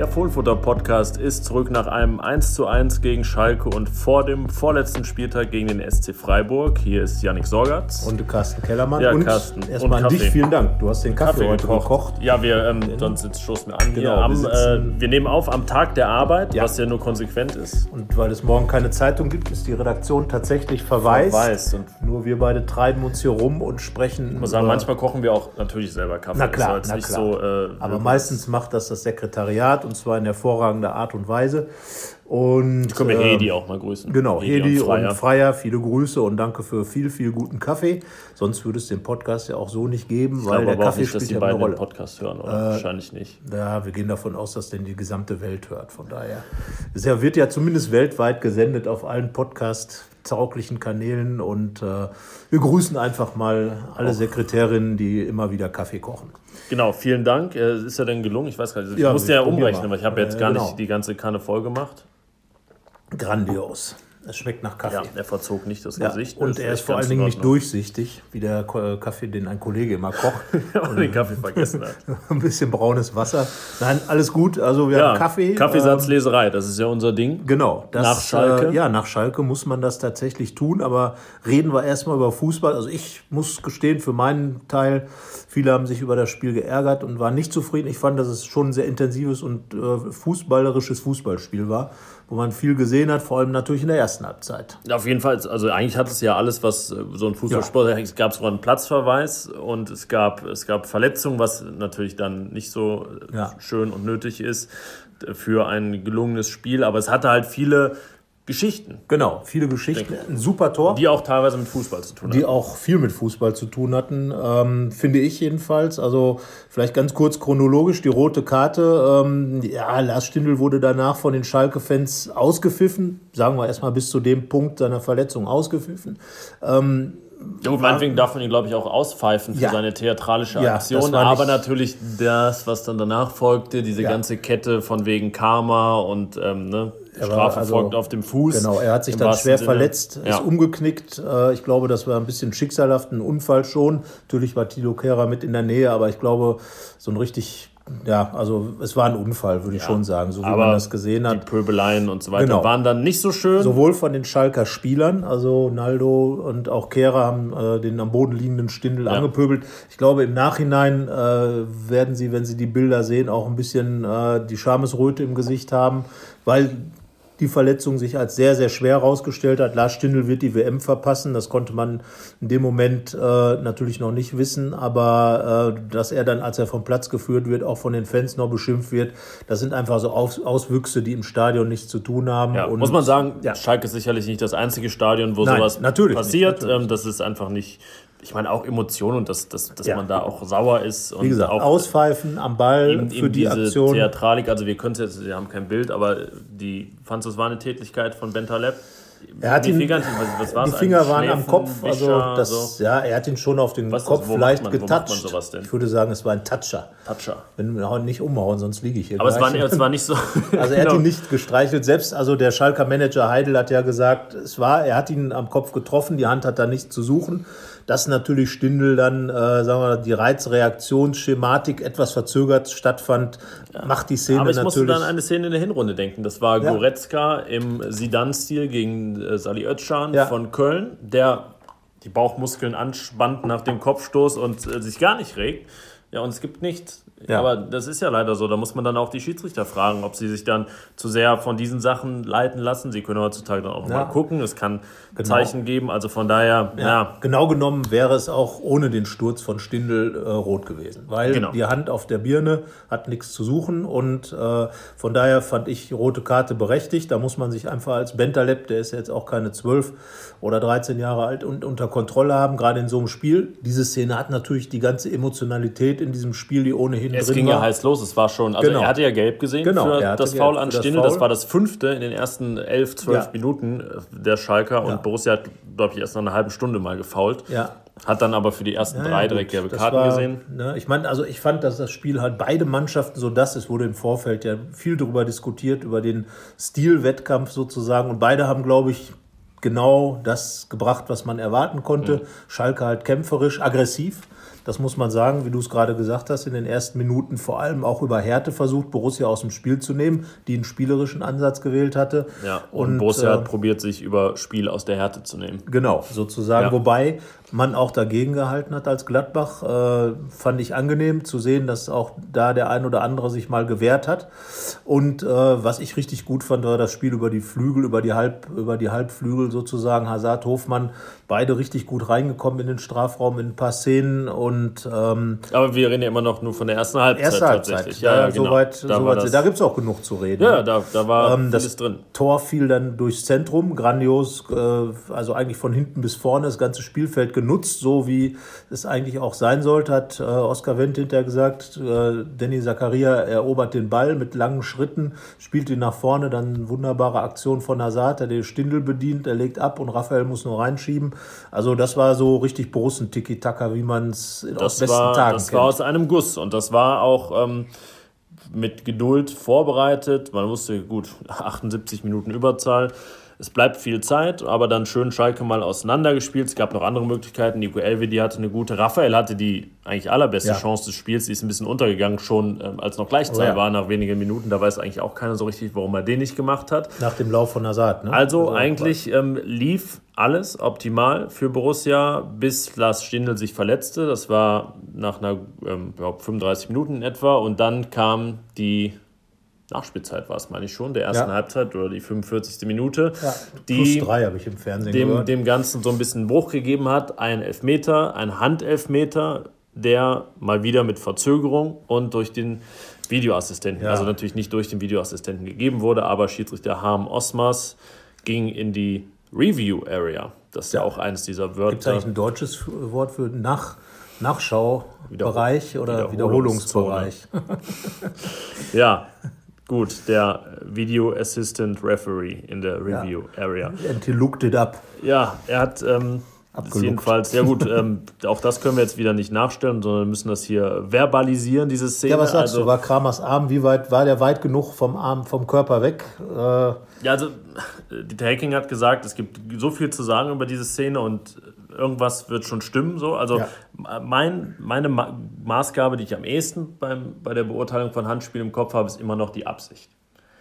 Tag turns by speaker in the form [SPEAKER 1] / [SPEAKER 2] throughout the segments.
[SPEAKER 1] Der Fohlenfutter-Podcast ist zurück nach einem 1:1 gegen Schalke und vor dem vorletzten Spieltag gegen den SC Freiburg. Hier ist Yannick Sorgatz.
[SPEAKER 2] Und Carsten Kellermann.
[SPEAKER 1] Ja,
[SPEAKER 2] und
[SPEAKER 1] Carsten.
[SPEAKER 2] Erstmal
[SPEAKER 1] Und
[SPEAKER 2] an dich vielen Dank. Du hast den Kaffee,
[SPEAKER 1] Kaffee
[SPEAKER 2] heute
[SPEAKER 1] gekocht.
[SPEAKER 2] gekocht.
[SPEAKER 1] Ja, wir, ähm, sonst jetzt stoßen wir an.
[SPEAKER 2] Genau, wir
[SPEAKER 1] Am,
[SPEAKER 2] sitzen-
[SPEAKER 1] äh, wir nehmen auf am Tag der Arbeit,
[SPEAKER 2] Ja.
[SPEAKER 1] was ja nur konsequent ist.
[SPEAKER 2] Und weil es morgen keine Zeitung gibt, ist die Redaktion tatsächlich verwaist.
[SPEAKER 1] Weiß. Und
[SPEAKER 2] Nur wir beide treiben uns hier rum und sprechen.
[SPEAKER 1] ich muss sagen, manchmal kochen wir auch natürlich selber Kaffee.
[SPEAKER 2] Na klar, na klar.
[SPEAKER 1] so. Äh,
[SPEAKER 2] Aber meistens macht das das Sekretariat und zwar in hervorragender Art und Weise. Und
[SPEAKER 1] können wir Hedi auch mal grüßen.
[SPEAKER 2] Genau, Hedi und
[SPEAKER 1] Freier.
[SPEAKER 2] Freier. viele Grüße und danke für viel, viel guten Kaffee. Sonst würde es den Podcast ja auch so nicht geben,
[SPEAKER 1] Ich
[SPEAKER 2] weil der
[SPEAKER 1] aber auch
[SPEAKER 2] Kaffee
[SPEAKER 1] nicht, dass
[SPEAKER 2] spielt
[SPEAKER 1] die
[SPEAKER 2] ja
[SPEAKER 1] beiden den
[SPEAKER 2] Rolle. Äh,
[SPEAKER 1] Podcast hören, oder? Wahrscheinlich nicht.
[SPEAKER 2] Ja, wir gehen davon aus, dass denn die gesamte Welt hört. Von daher. Es wird ja zumindest weltweit gesendet auf allen Podcast-tauglichen Kanälen und äh, wir grüßen einfach mal alle Sekretärinnen, die immer wieder Kaffee kochen.
[SPEAKER 1] Genau, vielen Dank. Äh, Ist ja denn gelungen? Ich weiß gar nicht. Ich
[SPEAKER 2] Ja,
[SPEAKER 1] musste ja umrechnen, weil ich habe jetzt
[SPEAKER 2] Äh,
[SPEAKER 1] gar
[SPEAKER 2] genau.
[SPEAKER 1] nicht die ganze Kanne voll gemacht.
[SPEAKER 2] Grandios. Es schmeckt nach Kaffee.
[SPEAKER 1] Ja, er verzog nicht das
[SPEAKER 2] Ja,
[SPEAKER 1] Gesicht.
[SPEAKER 2] und er ist vor allen Dingen
[SPEAKER 1] in
[SPEAKER 2] nicht durchsichtig, wie der Ko- Kaffee, den ein Kollege immer kocht.
[SPEAKER 1] Und den Kaffee vergessen hat.
[SPEAKER 2] Ein bisschen braunes Wasser. Nein, alles gut. Also wir
[SPEAKER 1] Ja,
[SPEAKER 2] haben Kaffee.
[SPEAKER 1] Kaffeesatzleserei, das ist ja unser Ding.
[SPEAKER 2] Genau. Das,
[SPEAKER 1] Nach Schalke?
[SPEAKER 2] Äh, ja, nach Schalke muss man das tatsächlich tun. Aber reden wir erstmal über Fußball. Also ich muss gestehen, für meinen Teil, viele haben sich über das Spiel geärgert und waren nicht zufrieden. Ich fand, dass es schon ein sehr intensives und äh, fußballerisches Fußballspiel war, wo man viel gesehen hat, vor allem natürlich in der ersten Halbzeit.
[SPEAKER 1] Auf jeden Fall, also eigentlich hat es ja alles, was äh, so ein Fußballsport, es gab sogar einen Platzverweis und es gab, es gab Verletzungen, was natürlich dann nicht so äh,
[SPEAKER 2] Ja.
[SPEAKER 1] schön und nötig ist für ein gelungenes Spiel, aber es hatte halt viele Geschichten,
[SPEAKER 2] Genau, viele Geschichten. Ein super Tor.
[SPEAKER 1] die auch teilweise mit Fußball zu tun haben.
[SPEAKER 2] die auch viel mit Fußball zu tun hatten, ähm, finde ich jedenfalls. Also vielleicht ganz kurz chronologisch, die rote Karte. Ähm, ja, Lars Stindl wurde danach von den Schalke-Fans ausgepfiffen, sagen wir erstmal bis zu dem Punkt seiner Verletzung ausgepfiffen. Ähm,
[SPEAKER 1] Ja, gut, meinetwegen darf man ihn, glaube ich, auch auspfeifen für
[SPEAKER 2] Ja.
[SPEAKER 1] seine theatralische
[SPEAKER 2] Ja,
[SPEAKER 1] Aktion.
[SPEAKER 2] war
[SPEAKER 1] Aber natürlich das, was dann danach folgte, diese
[SPEAKER 2] Ja.
[SPEAKER 1] ganze Kette von wegen Karma und ähm, ne,
[SPEAKER 2] war
[SPEAKER 1] Strafe
[SPEAKER 2] also-
[SPEAKER 1] folgt auf dem Fuß.
[SPEAKER 2] Genau, er hat sich dann schwer
[SPEAKER 1] Sinne.
[SPEAKER 2] verletzt,
[SPEAKER 1] Ja.
[SPEAKER 2] ist umgeknickt. Äh, Ich glaube, das war ein bisschen schicksalhaft, ein Unfall schon. Natürlich war Tilo Kehrer mit in der Nähe, aber ich glaube, so ein richtig, ja, also es war ein Unfall, würde ich schon sagen, so wie man das gesehen
[SPEAKER 1] Die
[SPEAKER 2] hat.
[SPEAKER 1] Pöbeleien und so weiter
[SPEAKER 2] Genau.
[SPEAKER 1] waren dann nicht so schön.
[SPEAKER 2] Sowohl von den Schalker Spielern, also Naldo und auch Kehrer haben äh, den am Boden liegenden Stindel angepöbelt. Ich glaube, im Nachhinein äh, werden sie, wenn sie die Bilder sehen, auch ein bisschen äh, die Schamesröte im Gesicht haben, weil die Verletzung sich als sehr, sehr schwer herausgestellt hat. Lars Stindl wird die WM verpassen. Das konnte man in dem Moment äh, natürlich noch nicht wissen. Aber äh, dass er dann, als er vom Platz geführt wird, auch von den Fans noch beschimpft wird, das sind einfach so Aus Auswüchse, die im Stadion nichts zu tun haben.
[SPEAKER 1] ja,
[SPEAKER 2] Und-
[SPEAKER 1] muss man sagen,
[SPEAKER 2] Ja.
[SPEAKER 1] Schalke ist sicherlich nicht das einzige Stadion, wo
[SPEAKER 2] Nein,
[SPEAKER 1] sowas
[SPEAKER 2] natürlich nicht,
[SPEAKER 1] passiert.
[SPEAKER 2] natürlich
[SPEAKER 1] Ähm, das ist einfach nicht, ich meine auch Emotionen und dass, dass, dass
[SPEAKER 2] Ja.
[SPEAKER 1] man da auch sauer ist. Und
[SPEAKER 2] Wie gesagt,
[SPEAKER 1] auch
[SPEAKER 2] auspfeifen am Ball
[SPEAKER 1] eben,
[SPEAKER 2] für
[SPEAKER 1] eben
[SPEAKER 2] die
[SPEAKER 1] diese
[SPEAKER 2] Aktion.
[SPEAKER 1] Theatralik, also wir können es jetzt, wir haben kein Bild, aber die, fandst du, es war eine Tätigkeit von Bentaleb?
[SPEAKER 2] Er hat
[SPEAKER 1] die
[SPEAKER 2] ihn-
[SPEAKER 1] Finger, was, was
[SPEAKER 2] Die Finger waren am
[SPEAKER 1] Schläfen,
[SPEAKER 2] Kopf, also
[SPEAKER 1] Wischer,
[SPEAKER 2] das,
[SPEAKER 1] so?
[SPEAKER 2] ja, er hat ihn schon auf den
[SPEAKER 1] Was
[SPEAKER 2] Kopf
[SPEAKER 1] wo
[SPEAKER 2] leicht
[SPEAKER 1] man- denn?
[SPEAKER 2] Ich würde sagen, es war ein Toucher.
[SPEAKER 1] Toucher.
[SPEAKER 2] Wenn wir nicht umhauen, sonst liege ich hier.
[SPEAKER 1] Aber es war, es war nicht so.
[SPEAKER 2] Also er hat
[SPEAKER 1] Genau.
[SPEAKER 2] ihn nicht gestreichelt. Selbst also der Schalker Manager Heidel hat ja gesagt, es war, er hat ihn am Kopf getroffen, die Hand hat da nichts zu suchen. Dass natürlich Stindl dann, äh, sagen wir, mal, die Reizreaktionsschematik etwas verzögert stattfand, macht die Szene
[SPEAKER 1] Aber ich musste
[SPEAKER 2] natürlich.
[SPEAKER 1] dann an eine Szene in der Hinrunde denken. Das war
[SPEAKER 2] Ja.
[SPEAKER 1] Goretzka im Sidan-Stil gegen äh, Sali Özcan
[SPEAKER 2] Ja.
[SPEAKER 1] von Köln, der die Bauchmuskeln anspannt nach dem Kopfstoß und äh, sich gar nicht regt. Ja, und es gibt nichts.
[SPEAKER 2] Ja.
[SPEAKER 1] Aber das ist ja leider so. Da muss man dann auch die Schiedsrichter fragen, ob sie sich dann zu sehr von diesen Sachen leiten lassen. Sie können heutzutage dann auch
[SPEAKER 2] Ja.
[SPEAKER 1] mal gucken. Es kann Zeichen geben. Also von daher, ja.
[SPEAKER 2] Ja, genau genommen wäre es auch ohne den Sturz von Stindl äh, rot gewesen, weil
[SPEAKER 1] Genau.
[SPEAKER 2] die Hand auf der Birne hat nichts zu suchen und äh, von daher fand ich rote Karte berechtigt. Da muss man sich einfach als Bentaleb, der ist jetzt auch keine 12 oder 13 Jahre alt und unter Kontrolle haben, gerade in so einem Spiel. Diese Szene hat natürlich die ganze Emotionalität in diesem Spiel, die ohnehin
[SPEAKER 1] Es
[SPEAKER 2] drin
[SPEAKER 1] ging
[SPEAKER 2] war.
[SPEAKER 1] ja heiß los. Es war schon, also
[SPEAKER 2] Genau.
[SPEAKER 1] er hatte ja gelb gesehen
[SPEAKER 2] Genau,
[SPEAKER 1] für das Foul an
[SPEAKER 2] das
[SPEAKER 1] Stindl. Das war das fünfte in den ersten 11, 12
[SPEAKER 2] Ja.
[SPEAKER 1] Minuten äh, der Schalker. Und. Borussia hat, glaube ich, erst nach einer halben Stunde mal gefault.
[SPEAKER 2] Ja.
[SPEAKER 1] Hat dann aber für die ersten
[SPEAKER 2] Ja,
[SPEAKER 1] drei direkt gelbe Karten
[SPEAKER 2] war,
[SPEAKER 1] gesehen.
[SPEAKER 2] Ne, ich meine, also ich fand, dass das Spiel halt beide Mannschaften so das, es wurde im Vorfeld ja viel darüber diskutiert, über den Stilwettkampf sozusagen. Und beide haben, glaube ich, genau das gebracht, was man erwarten konnte. Mhm. Schalke halt kämpferisch, aggressiv. Das muss man sagen, wie du es gerade gesagt hast, in den ersten Minuten vor allem auch über Härte versucht, Borussia aus dem Spiel zu nehmen, die einen spielerischen Ansatz gewählt hatte.
[SPEAKER 1] Ja, und, und Borussia äh, hat probiert, sich über Spiel aus der Härte zu nehmen.
[SPEAKER 2] Genau, sozusagen. Ja. Wobei man auch dagegen gehalten hat als Gladbach. Äh, fand ich angenehm zu sehen, dass auch da der ein oder andere sich mal gewehrt hat. Und äh, was ich richtig gut fand, war das Spiel über die Flügel, über die, Halb, über die Halbflügel sozusagen. Hazard, Hofmann, beide richtig gut reingekommen in den Strafraum in ein paar Szenen. Und, ähm,
[SPEAKER 1] Aber wir reden ja immer noch nur von der ersten Halbzeit.
[SPEAKER 2] Erste Halbzeit. Tatsächlich. Ja, ja, genau. soweit, da, soweit, da gibt es auch genug zu reden.
[SPEAKER 1] Ja, da, da war ähm,
[SPEAKER 2] das drin. Tor fiel dann durchs Zentrum, grandios, äh, also eigentlich von hinten bis vorne das ganze Spielfeld genutzt, so wie es eigentlich auch sein sollte, hat äh, Oskar Wendt hinterher gesagt. Äh, Danny Zakaria erobert den Ball mit langen Schritten, spielt ihn nach vorne, dann wunderbare Aktion von Hazard, der den Stindel bedient, er legt ab und Raphael muss nur reinschieben. Also das war so richtig Borussen-Tiki-Taka, wie man es aus besten
[SPEAKER 1] war,
[SPEAKER 2] Tagen
[SPEAKER 1] Das kennt. war aus einem Guss und das war auch... Ähm mit Geduld vorbereitet. Man wusste, gut, 78 Minuten Überzahl. Es bleibt viel Zeit, aber dann schön Schalke mal auseinandergespielt. Es gab noch andere Möglichkeiten. Nico Elvedi hatte eine gute. Raphael hatte die eigentlich allerbeste ja. Chance des Spiels. Die ist ein bisschen untergegangen, schon ähm, als noch Gleichzeit oh ja. war, nach wenigen Minuten. Da weiß eigentlich auch keiner so richtig, warum er den nicht gemacht hat.
[SPEAKER 2] Nach dem Lauf von Hazard,
[SPEAKER 1] ne? Also, also eigentlich ähm, lief alles optimal für Borussia, bis Lars Stindl sich verletzte. Das war nach einer ähm, 35 Minuten in etwa. Und dann kam die Nachspielzeit war es, meine ich schon, der ersten ja. Halbzeit oder die 45. Minute. Ja,
[SPEAKER 2] die plus drei habe ich im Fernsehen
[SPEAKER 1] dem, gehört. dem Ganzen so ein bisschen Bruch gegeben hat. Ein Elfmeter, ein Handelfmeter, der mal wieder mit Verzögerung und durch den Videoassistenten, ja. also natürlich nicht durch den Videoassistenten gegeben wurde, aber Schiedsrichter Harm Osmas ging in die Review Area. Das ist ja, auch eines dieser Wörter.
[SPEAKER 2] Gibt es eigentlich ein deutsches Wort für nach, Nachschaubereich oder Wiederholungsbereich?
[SPEAKER 1] ja, Gut, der Video Assistant Referee in der Review ja. Area.
[SPEAKER 2] And he looked it up.
[SPEAKER 1] Ja, er hat ähm, jedenfalls, ja gut, ähm, auch das können wir jetzt wieder nicht nachstellen, sondern müssen das hier verbalisieren, diese Szene.
[SPEAKER 2] Ja, was sagst also, du, war Kramers Arm, wie weit, war der weit genug vom Arm, vom Körper weg? Äh,
[SPEAKER 1] ja, also Dieter Hacking hat gesagt, es gibt so viel zu sagen über diese Szene und irgendwas wird schon stimmen. So. Also ja. mein, meine Ma Maßgabe, die ich am ehesten beim, bei der Beurteilung von Handspielen im Kopf habe, ist immer noch die Absicht.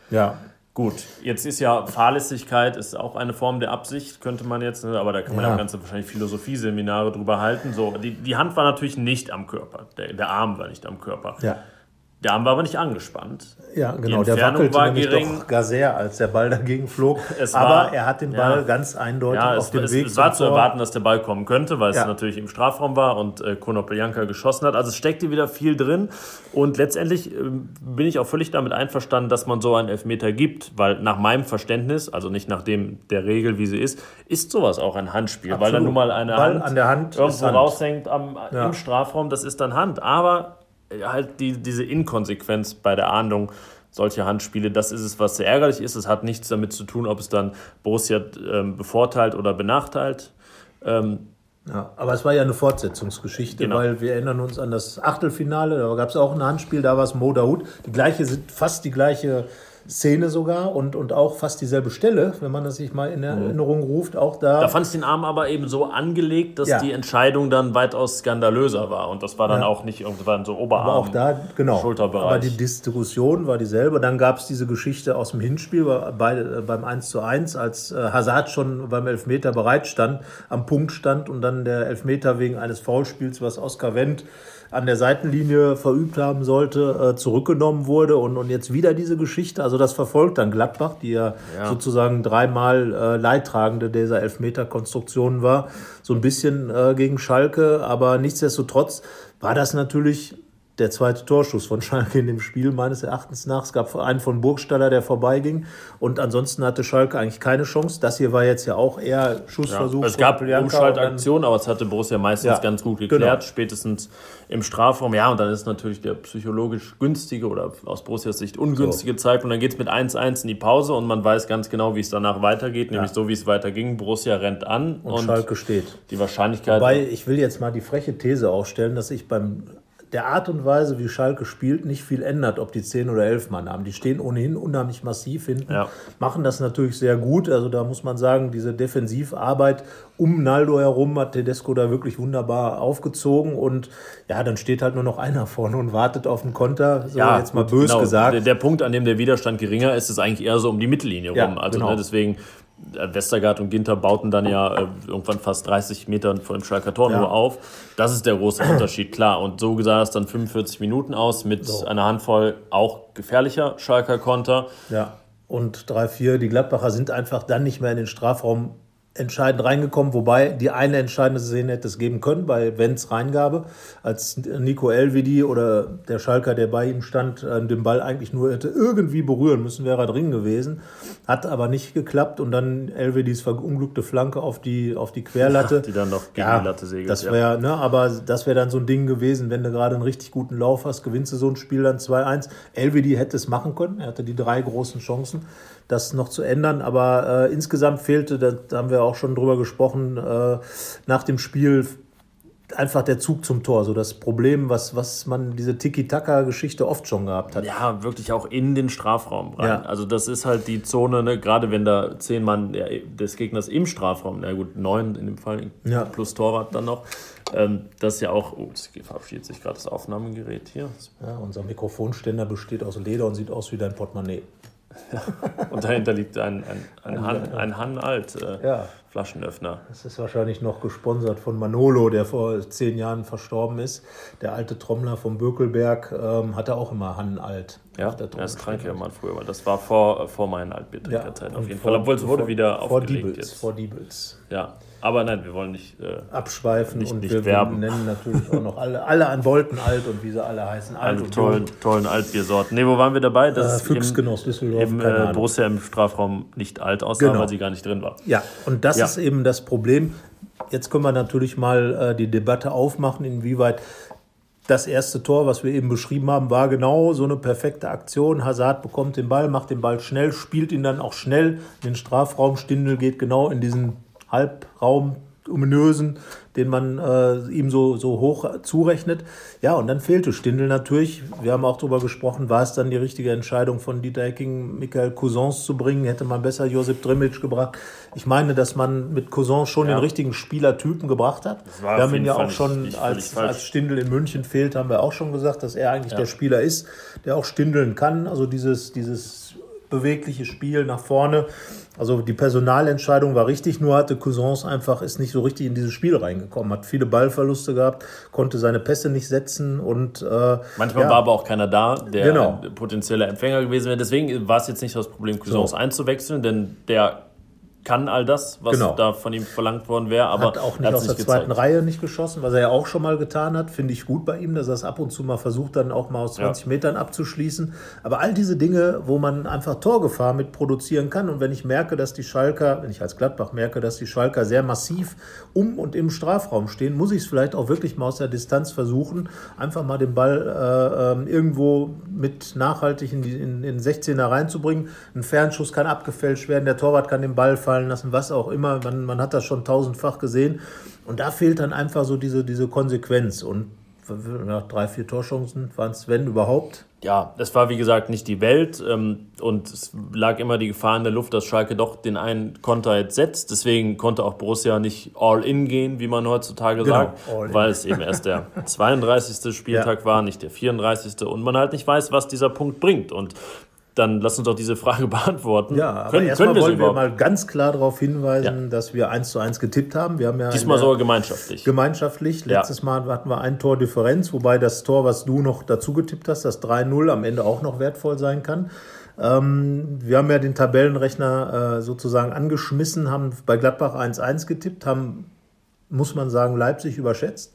[SPEAKER 2] Ja.
[SPEAKER 1] Gut, jetzt ist ja Fahrlässigkeit ist auch eine Form der Absicht, könnte man jetzt, ne, aber da kann man ja, ja ganze wahrscheinlich Philosophieseminare drüber halten. So, die, die Hand war natürlich nicht am Körper, der, der Arm war nicht am Körper.
[SPEAKER 2] Ja.
[SPEAKER 1] Der Arm war aber nicht angespannt.
[SPEAKER 2] Ja, genau. Der wackelte war nämlich gering. doch gar sehr, als der Ball dagegen flog. Es aber war, er hat den Ball ja, ganz eindeutig ja, auf dem Weg.
[SPEAKER 1] Es war zu erwarten, dass der Ball kommen könnte, weil ja. es natürlich im Strafraum war und äh, Konopeljanka geschossen hat. Also es steckte wieder viel drin. Und letztendlich äh, bin ich auch völlig damit einverstanden, dass man so einen Elfmeter gibt, weil nach meinem Verständnis, also nicht nach dem der Regel, wie sie ist, ist sowas auch ein Handspiel, Absolut. weil dann nun mal eine
[SPEAKER 2] Ball Hand, an der Hand
[SPEAKER 1] irgendwo raushängt am, im Strafraum, das ist dann Hand. Aber halt die, diese Inkonsequenz bei der Ahndung solcher Handspiele, das ist es, was sehr ärgerlich ist. Es hat nichts damit zu tun, ob es dann Borussia ähm, bevorteilt oder benachteilt. Ähm,
[SPEAKER 2] ja, aber es war ja eine Fortsetzungsgeschichte, genau. weil wir erinnern uns an das Achtelfinale, da gab es auch ein Handspiel, da war es Mo Daoud. Die gleiche, fast die gleiche Szene sogar und, und auch fast dieselbe Stelle, wenn man das sich mal in mhm. Erinnerung ruft, auch da.
[SPEAKER 1] Da fand ich den Arm aber eben so angelegt, dass ja. die Entscheidung dann weitaus skandalöser war und das war dann ja. auch nicht irgendwann so Oberarm.
[SPEAKER 2] Aber auch da, genau.
[SPEAKER 1] Schulterbereich.
[SPEAKER 2] Aber die Distribution war dieselbe. Dann gab es diese Geschichte aus dem Hinspiel bei, äh, beim 1 zu 1, als äh, Hazard schon beim Elfmeter bereit stand, am Punkt stand und dann der Elfmeter wegen eines Foulspiels, was Oskar Wendt an der Seitenlinie verübt haben sollte, äh, zurückgenommen wurde und, und jetzt wieder diese Geschichte. Also das verfolgt dann Gladbach, die ja, ja. sozusagen dreimal äh, Leidtragende dieser Elfmeter-Konstruktion war, so ein bisschen äh, gegen Schalke. Aber nichtsdestotrotz war das natürlich der zweite Torschuss von Schalke in dem Spiel, meines Erachtens nach. Es gab einen von Burgstaller, der vorbeiging. Und ansonsten hatte Schalke eigentlich keine Chance. Das hier war jetzt ja auch eher Schussversuch. Ja,
[SPEAKER 1] es gab Umschaltaktionen, aber es hatte Borussia meistens ja, ganz gut geklärt, genau. spätestens im Strafraum. Ja, und dann ist natürlich der psychologisch günstige oder aus Borussias Sicht ungünstige so. Zeitpunkt. Dann geht es mit 1-1 in die Pause und man weiß ganz genau, wie es danach weitergeht, ja. nämlich so, wie es weiterging. Borussia rennt an
[SPEAKER 2] und, und Schalke steht.
[SPEAKER 1] Die Wahrscheinlichkeit.
[SPEAKER 2] Wobei, ich will jetzt mal die freche These aufstellen, dass ich beim der Art und Weise, wie Schalke spielt, nicht viel ändert, ob die 10 oder 11 Mann haben. Die stehen ohnehin unheimlich massiv hinten,
[SPEAKER 1] Ja.
[SPEAKER 2] machen das natürlich sehr gut. Also da muss man sagen, diese Defensivarbeit um Naldo herum hat Tedesco da wirklich wunderbar aufgezogen. Und ja, dann steht halt nur noch einer vorne und wartet auf den Konter. So jetzt mal bös
[SPEAKER 1] genau.
[SPEAKER 2] gesagt.
[SPEAKER 1] Der, der Punkt, an dem der Widerstand geringer ist, ist eigentlich eher so um die Mittellinie
[SPEAKER 2] Ja,
[SPEAKER 1] rum. Also
[SPEAKER 2] genau.
[SPEAKER 1] ne, deswegen, Westergaard und Ginter bauten dann ja äh, irgendwann fast 30 Meter vor dem Schalker Tor
[SPEAKER 2] Ja.
[SPEAKER 1] nur auf. Das ist der große Unterschied, klar. Und so sah es dann 45 Minuten aus mit
[SPEAKER 2] So.
[SPEAKER 1] einer Handvoll auch gefährlicher Schalker Konter.
[SPEAKER 2] Ja, und 3-4, die Gladbacher sind einfach dann nicht mehr in den Strafraum entscheidend reingekommen, wobei die eine entscheidende Szene hätte es geben können bei Wenz Reingabe, als Nico Elvedi oder der Schalker, der bei ihm stand, äh, den Ball eigentlich nur hätte irgendwie berühren müssen, wäre er drin gewesen. Hat aber nicht geklappt und dann Elvedis verunglückte Flanke auf die, auf die Querlatte.
[SPEAKER 1] Die dann noch gegen
[SPEAKER 2] Ja,
[SPEAKER 1] die Latte segelt.
[SPEAKER 2] das
[SPEAKER 1] ja.
[SPEAKER 2] wäre, ne, aber das wäre dann so ein Ding gewesen, wenn du gerade einen richtig guten Lauf hast, gewinnst du so ein Spiel dann 2-1. Elvedi hätte es machen können, er hatte die drei großen Chancen, das noch zu ändern, aber äh, insgesamt fehlte, da, haben wir auch schon drüber gesprochen, äh, nach dem Spiel einfach der Zug zum Tor, so das Problem, was, was man diese Tiki-Taka-Geschichte oft schon gehabt hat.
[SPEAKER 1] Ja, wirklich auch in den Strafraum rein.
[SPEAKER 2] Ja.
[SPEAKER 1] Also das ist halt die Zone, ne, gerade wenn da zehn Mann der, des Gegners im Strafraum, na gut, neun in dem Fall,
[SPEAKER 2] Ja.
[SPEAKER 1] plus Torwart dann noch. Ähm, das ist ja auch, oh, es verabschiedet sich gerade das Aufnahmegerät hier.
[SPEAKER 2] Ja, unser Mikrofonständer besteht aus Leder und sieht aus wie dein Portemonnaie.
[SPEAKER 1] Und dahinter liegt ein, ein, ein, Han, ein Han Alt äh,
[SPEAKER 2] Ja.
[SPEAKER 1] Flaschenöffner.
[SPEAKER 2] Das ist wahrscheinlich noch gesponsert von Manolo, der vor zehn Jahren verstorben ist. Der alte Trommler vom Bökelberg ähm, hatte auch immer Hannen Alt.
[SPEAKER 1] Ja,
[SPEAKER 2] auf
[SPEAKER 1] das trank ja mal früher, weil das war vor, vor meinen Altbiertrinkerzeiten auf
[SPEAKER 2] und
[SPEAKER 1] jeden
[SPEAKER 2] vor-
[SPEAKER 1] Fall. Obwohl es wurde wieder
[SPEAKER 2] vor
[SPEAKER 1] aufgelegt
[SPEAKER 2] Diebels,
[SPEAKER 1] jetzt.
[SPEAKER 2] Vor Diebels.
[SPEAKER 1] Ja, aber nein, wir wollen nicht. Äh,
[SPEAKER 2] Abschweifen
[SPEAKER 1] Nicht-
[SPEAKER 2] und
[SPEAKER 1] nicht
[SPEAKER 2] wir,
[SPEAKER 1] werben.
[SPEAKER 2] nennen natürlich auch noch alle, alle an Wolken alt und wie sie alle heißen. Alt
[SPEAKER 1] alle
[SPEAKER 2] und
[SPEAKER 1] tollen,
[SPEAKER 2] jung.
[SPEAKER 1] tollen Altbiersorten. Ne, wo waren wir dabei?
[SPEAKER 2] Äh,
[SPEAKER 1] Dass
[SPEAKER 2] Füchsgenoss Düsseldorf,
[SPEAKER 1] eben äh. Borussia im Strafraum nicht alt aussah,
[SPEAKER 2] Genau.
[SPEAKER 1] weil sie gar nicht drin war.
[SPEAKER 2] Ja, und das
[SPEAKER 1] Ja.
[SPEAKER 2] ist eben das Problem. Jetzt können wir natürlich mal äh, die Debatte aufmachen, inwieweit das erste Tor, was wir eben beschrieben haben, war genau so eine perfekte Aktion. Hazard bekommt den Ball, macht den Ball schnell, spielt ihn dann auch schnell in den Strafraum. Stindl geht genau in diesen Halbraum ominösen, den man äh, ihm so, so hoch zurechnet. Ja, und dann fehlte Stindl natürlich. Wir haben auch darüber gesprochen, war es dann die richtige Entscheidung von Dieter Hecking, Michael Cousins zu bringen? Hätte man besser Josip Drimic gebracht? Ich meine, dass man mit Cousins schon
[SPEAKER 1] Ja.
[SPEAKER 2] den richtigen Spielertypen gebracht hat. Wir haben ihn ja auch schon,
[SPEAKER 1] nicht
[SPEAKER 2] als, als Stindl in München fehlt, haben wir auch schon gesagt, dass er eigentlich der Spieler ist, der auch stindeln kann. Also dieses, dieses bewegliche Spiel nach vorne. Also die Personalentscheidung war richtig, nur hatte Cousins einfach, ist nicht so richtig in dieses Spiel reingekommen, hat viele Ballverluste gehabt, konnte seine Pässe nicht setzen und äh,
[SPEAKER 1] Manchmal
[SPEAKER 2] ja,
[SPEAKER 1] war aber auch keiner da, der
[SPEAKER 2] Genau.
[SPEAKER 1] potenzieller Empfänger gewesen wäre. Deswegen war es jetzt nicht das Problem, Cousins
[SPEAKER 2] So.
[SPEAKER 1] einzuwechseln, denn der kann all das, was
[SPEAKER 2] Genau.
[SPEAKER 1] da von ihm verlangt worden wäre, aber
[SPEAKER 2] hat auch nicht aus der zweiten Reihe nicht geschossen, was er ja auch schon mal getan hat. Finde ich gut bei ihm, dass er es ab und zu mal versucht, dann auch mal aus 20 Metern abzuschließen. Aber all diese Dinge, wo man einfach Torgefahr mit produzieren kann. Und wenn ich merke, dass die Schalker, wenn ich als Gladbach merke, dass die Schalker sehr massiv um und im Strafraum stehen, muss ich es vielleicht auch wirklich mal aus der Distanz versuchen, einfach mal den Ball äh, ähm, irgendwo mit nachhaltig in, die, in, in den 16er reinzubringen. Ein Fernschuss kann abgefälscht werden, der Torwart kann den Ball fallen lassen, was auch immer. Man, man hat das schon tausendfach gesehen. Und da fehlt dann einfach so diese, diese Konsequenz. Und nach drei, vier Torchancen waren es, wenn überhaupt.
[SPEAKER 1] Ja, es war wie gesagt nicht die Welt ähm, und es lag immer die Gefahr in der Luft, dass Schalke doch den einen Konter jetzt setzt. Deswegen konnte auch Borussia nicht all in gehen, wie man heutzutage
[SPEAKER 2] Genau,
[SPEAKER 1] sagt, weil es eben erst der 32. Spieltag war, nicht der 34. und man halt nicht weiß, was dieser Punkt bringt. Und dann lass uns doch diese Frage beantworten.
[SPEAKER 2] Ja, aber
[SPEAKER 1] können,
[SPEAKER 2] erstmal
[SPEAKER 1] können
[SPEAKER 2] wollen wir
[SPEAKER 1] überhaupt?
[SPEAKER 2] mal ganz klar darauf hinweisen,
[SPEAKER 1] Ja.
[SPEAKER 2] dass wir 1 zu 1 getippt haben. Wir haben ja
[SPEAKER 1] Diesmal sogar gemeinschaftlich.
[SPEAKER 2] gemeinschaftlich.
[SPEAKER 1] Ja.
[SPEAKER 2] Letztes Mal hatten wir ein Tor Differenz, wobei das Tor, was du noch dazu getippt hast, das 3-0 am Ende auch noch wertvoll sein kann. Ähm, wir haben ja den Tabellenrechner äh, sozusagen angeschmissen, haben bei Gladbach 1-1 getippt, haben, muss man sagen, Leipzig überschätzt.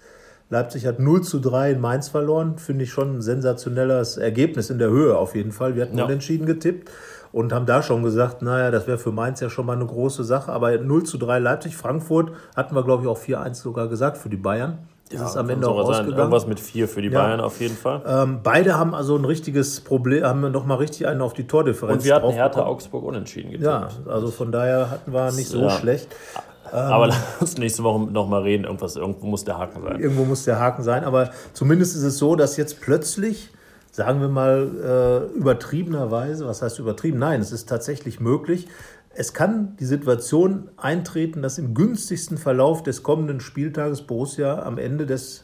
[SPEAKER 2] Leipzig hat 0 zu 3 in Mainz verloren. Finde ich schon ein sensationelles Ergebnis in der Höhe auf jeden Fall. Wir hatten
[SPEAKER 1] Ja.
[SPEAKER 2] unentschieden getippt und haben da schon gesagt, naja, das wäre für Mainz ja schon mal eine große Sache. Aber 0 zu 3 Leipzig, Frankfurt hatten wir, glaube ich, auch 4-1 sogar gesagt für die Bayern. Das ist am Ende auch ausgegangen.
[SPEAKER 1] Irgendwas mit vier für die
[SPEAKER 2] Ja.
[SPEAKER 1] Bayern auf jeden Fall.
[SPEAKER 2] Ähm, beide haben also ein richtiges Problem, haben noch mal richtig einen auf die Tordifferenz
[SPEAKER 1] und wir hatten Hertha. Augsburg unentschieden getippt.
[SPEAKER 2] Ja, also von daher hatten wir nicht so
[SPEAKER 1] Ja.
[SPEAKER 2] schlecht.
[SPEAKER 1] Aber lass uns nächste Woche nochmal reden. Irgendwas, irgendwo muss der Haken sein.
[SPEAKER 2] Irgendwo muss der Haken sein. Aber zumindest ist es so, dass jetzt plötzlich, sagen wir mal äh, übertriebenerweise, was heißt übertrieben? Nein, es ist tatsächlich möglich. Es kann die Situation eintreten, dass im günstigsten Verlauf des kommenden Spieltages Borussia am Ende des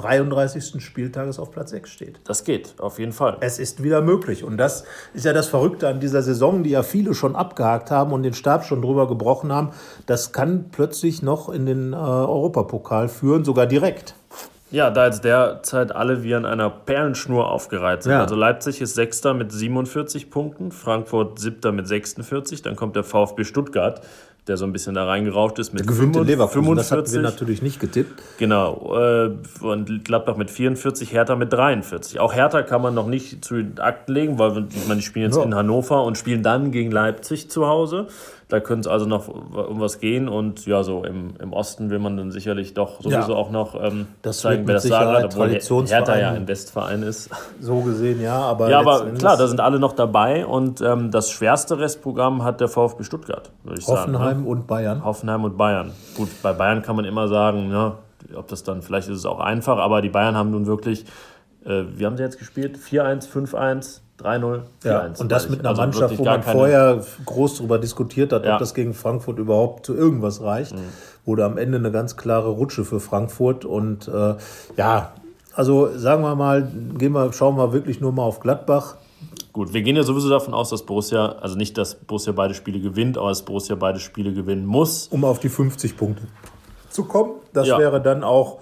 [SPEAKER 2] 33. Spieltages auf Platz 6 steht.
[SPEAKER 1] Das geht, auf jeden Fall.
[SPEAKER 2] Es ist wieder möglich. Und das ist ja das Verrückte an dieser Saison, die ja viele schon abgehakt haben und den Stab schon drüber gebrochen haben. Das kann plötzlich noch in den äh, Europapokal führen, sogar direkt.
[SPEAKER 1] Ja, da jetzt derzeit alle wie an einer Perlenschnur aufgereiht sind.
[SPEAKER 2] Ja.
[SPEAKER 1] Also Leipzig ist Sechster mit 47 Punkten, Frankfurt Siebter mit 46, dann kommt der VfB Stuttgart, der so ein bisschen da reingerauscht ist mit
[SPEAKER 2] Der gewöhnte
[SPEAKER 1] 45.
[SPEAKER 2] Leverkusen, das hatten wir natürlich nicht getippt.
[SPEAKER 1] Genau, äh, und Gladbach mit 44, Hertha mit 43. Auch Hertha kann man noch nicht zu den Akten legen, weil ich meine, die spielen jetzt
[SPEAKER 2] Ja.
[SPEAKER 1] in Hannover und spielen dann gegen Leipzig zu Hause. Da könnte es also noch um was gehen und ja, so im, im Osten will man dann sicherlich doch sowieso
[SPEAKER 2] Ja.
[SPEAKER 1] auch noch ähm,
[SPEAKER 2] Das
[SPEAKER 1] zeigen, wer das sagen hat, obwohl. Hertha ja ein Westverein ist.
[SPEAKER 2] So gesehen, ja. Aber,
[SPEAKER 1] Ja, aber klar, da sind alle noch dabei und ähm, das schwerste Restprogramm hat der VfB Stuttgart, würde ich sagen.
[SPEAKER 2] Hoffenheim
[SPEAKER 1] Ne?
[SPEAKER 2] und Bayern.
[SPEAKER 1] Hoffenheim und Bayern. Gut, bei Bayern kann man immer sagen, ja, ob das dann, vielleicht ist es auch einfach, aber die Bayern haben nun wirklich, äh, wie haben sie jetzt gespielt? 4-1, 5-1, 3-0, 4-1.
[SPEAKER 2] Ja, und das mit einer
[SPEAKER 1] Also
[SPEAKER 2] Mannschaft, wo man
[SPEAKER 1] keine-
[SPEAKER 2] vorher groß darüber diskutiert hat,
[SPEAKER 1] Ja.
[SPEAKER 2] ob das gegen Frankfurt überhaupt zu irgendwas reicht.
[SPEAKER 1] Mhm.
[SPEAKER 2] Wurde am Ende eine ganz klare Rutsche für Frankfurt. Und äh, ja, also sagen wir mal, gehen wir, schauen wir wirklich nur mal auf Gladbach.
[SPEAKER 1] Gut, wir gehen ja sowieso davon aus, dass Borussia, also nicht, dass Borussia beide Spiele gewinnt, aber dass Borussia beide Spiele gewinnen muss.
[SPEAKER 2] um auf die 50 Punkte zu kommen. Das
[SPEAKER 1] Ja.
[SPEAKER 2] wäre dann auch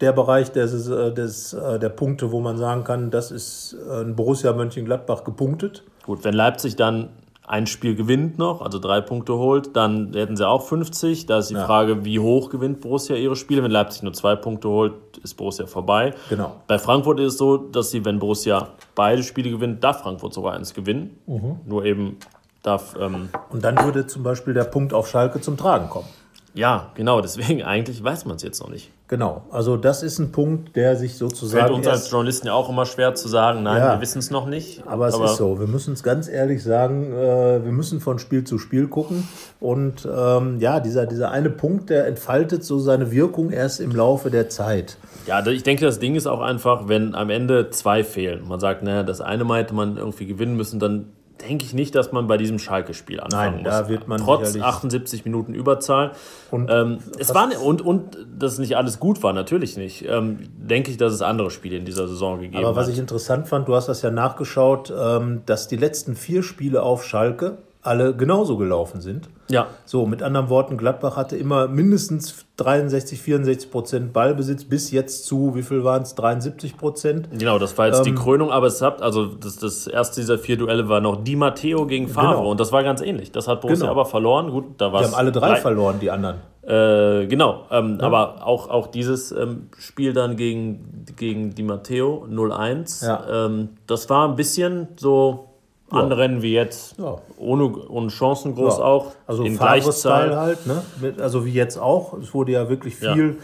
[SPEAKER 2] der Bereich des, äh, des, äh, der Punkte, wo man sagen kann, das ist äh, ein Borussia Mönchengladbach gepunktet.
[SPEAKER 1] Gut, wenn Leipzig dann ein Spiel gewinnt noch, also drei Punkte holt, dann hätten sie auch 50. Da ist die
[SPEAKER 2] Ja.
[SPEAKER 1] Frage, wie hoch gewinnt Borussia ihre Spiele. Wenn Leipzig nur zwei Punkte holt, ist Borussia vorbei.
[SPEAKER 2] Genau.
[SPEAKER 1] Bei Frankfurt ist es so, dass sie, wenn Borussia beide Spiele gewinnt, darf Frankfurt sogar eins gewinnen.
[SPEAKER 2] Mhm.
[SPEAKER 1] Nur eben darf, ähm,
[SPEAKER 2] Und dann würde zum Beispiel der Punkt auf Schalke zum Tragen kommen.
[SPEAKER 1] ja, genau, deswegen eigentlich weiß man es jetzt noch nicht.
[SPEAKER 2] Genau. Also das ist ein Punkt, der sich
[SPEAKER 1] Fällt
[SPEAKER 2] sozusagen.
[SPEAKER 1] uns als Journalisten ja auch immer schwer zu sagen, nein,
[SPEAKER 2] Ja.
[SPEAKER 1] wir wissen es noch nicht.
[SPEAKER 2] aber es ist so, wir müssen es ganz ehrlich sagen, äh, wir müssen von Spiel zu Spiel gucken. Und ähm, ja, dieser, dieser eine Punkt, der entfaltet so seine Wirkung erst im Laufe der Zeit.
[SPEAKER 1] Ja, ich denke, das Ding ist auch einfach, wenn am Ende zwei fehlen. Man sagt, naja, das eine Mal hätte man irgendwie gewinnen müssen, dann denke ich nicht, dass man bei diesem Schalke-Spiel anfangen
[SPEAKER 2] Nein,
[SPEAKER 1] muss.
[SPEAKER 2] da wird man
[SPEAKER 1] Trotz
[SPEAKER 2] sicherlich-
[SPEAKER 1] 78 Minuten Überzahl.
[SPEAKER 2] Und
[SPEAKER 1] ähm, es war, und, und dass nicht alles gut war, natürlich nicht. Ähm, denke ich, dass es andere Spiele in dieser Saison gegeben
[SPEAKER 2] Aber was
[SPEAKER 1] hat.
[SPEAKER 2] ich interessant fand, du hast das ja nachgeschaut, ähm, dass die letzten vier Spiele auf Schalke alle genauso gelaufen sind.
[SPEAKER 1] ja,
[SPEAKER 2] So, mit anderen Worten, Gladbach hatte immer mindestens 63, 64 Prozent Ballbesitz, bis jetzt zu, wie viel waren es, 73 Prozent.
[SPEAKER 1] genau, das war jetzt die
[SPEAKER 2] Ähm,
[SPEAKER 1] Krönung, aber es hat, also das, das erste dieser vier Duelle war noch Di Matteo gegen Favre
[SPEAKER 2] Genau.
[SPEAKER 1] und das war ganz ähnlich. Das hat Borussia
[SPEAKER 2] Genau.
[SPEAKER 1] aber verloren. Gut, da war
[SPEAKER 2] Die haben alle drei verloren, die anderen.
[SPEAKER 1] Äh, genau, ähm, aber auch, auch dieses ähm, Spiel dann gegen, gegen Di Matteo 0-1,
[SPEAKER 2] Ja.
[SPEAKER 1] ähm, das war ein bisschen so Anrennen wie jetzt,
[SPEAKER 2] Ja.
[SPEAKER 1] ohne, ohne Chancen groß
[SPEAKER 2] Ja.
[SPEAKER 1] auch,
[SPEAKER 2] Also
[SPEAKER 1] in Gleichzahl.
[SPEAKER 2] halt, ne? Also wie jetzt auch. Es wurde ja wirklich
[SPEAKER 1] Ja.
[SPEAKER 2] viel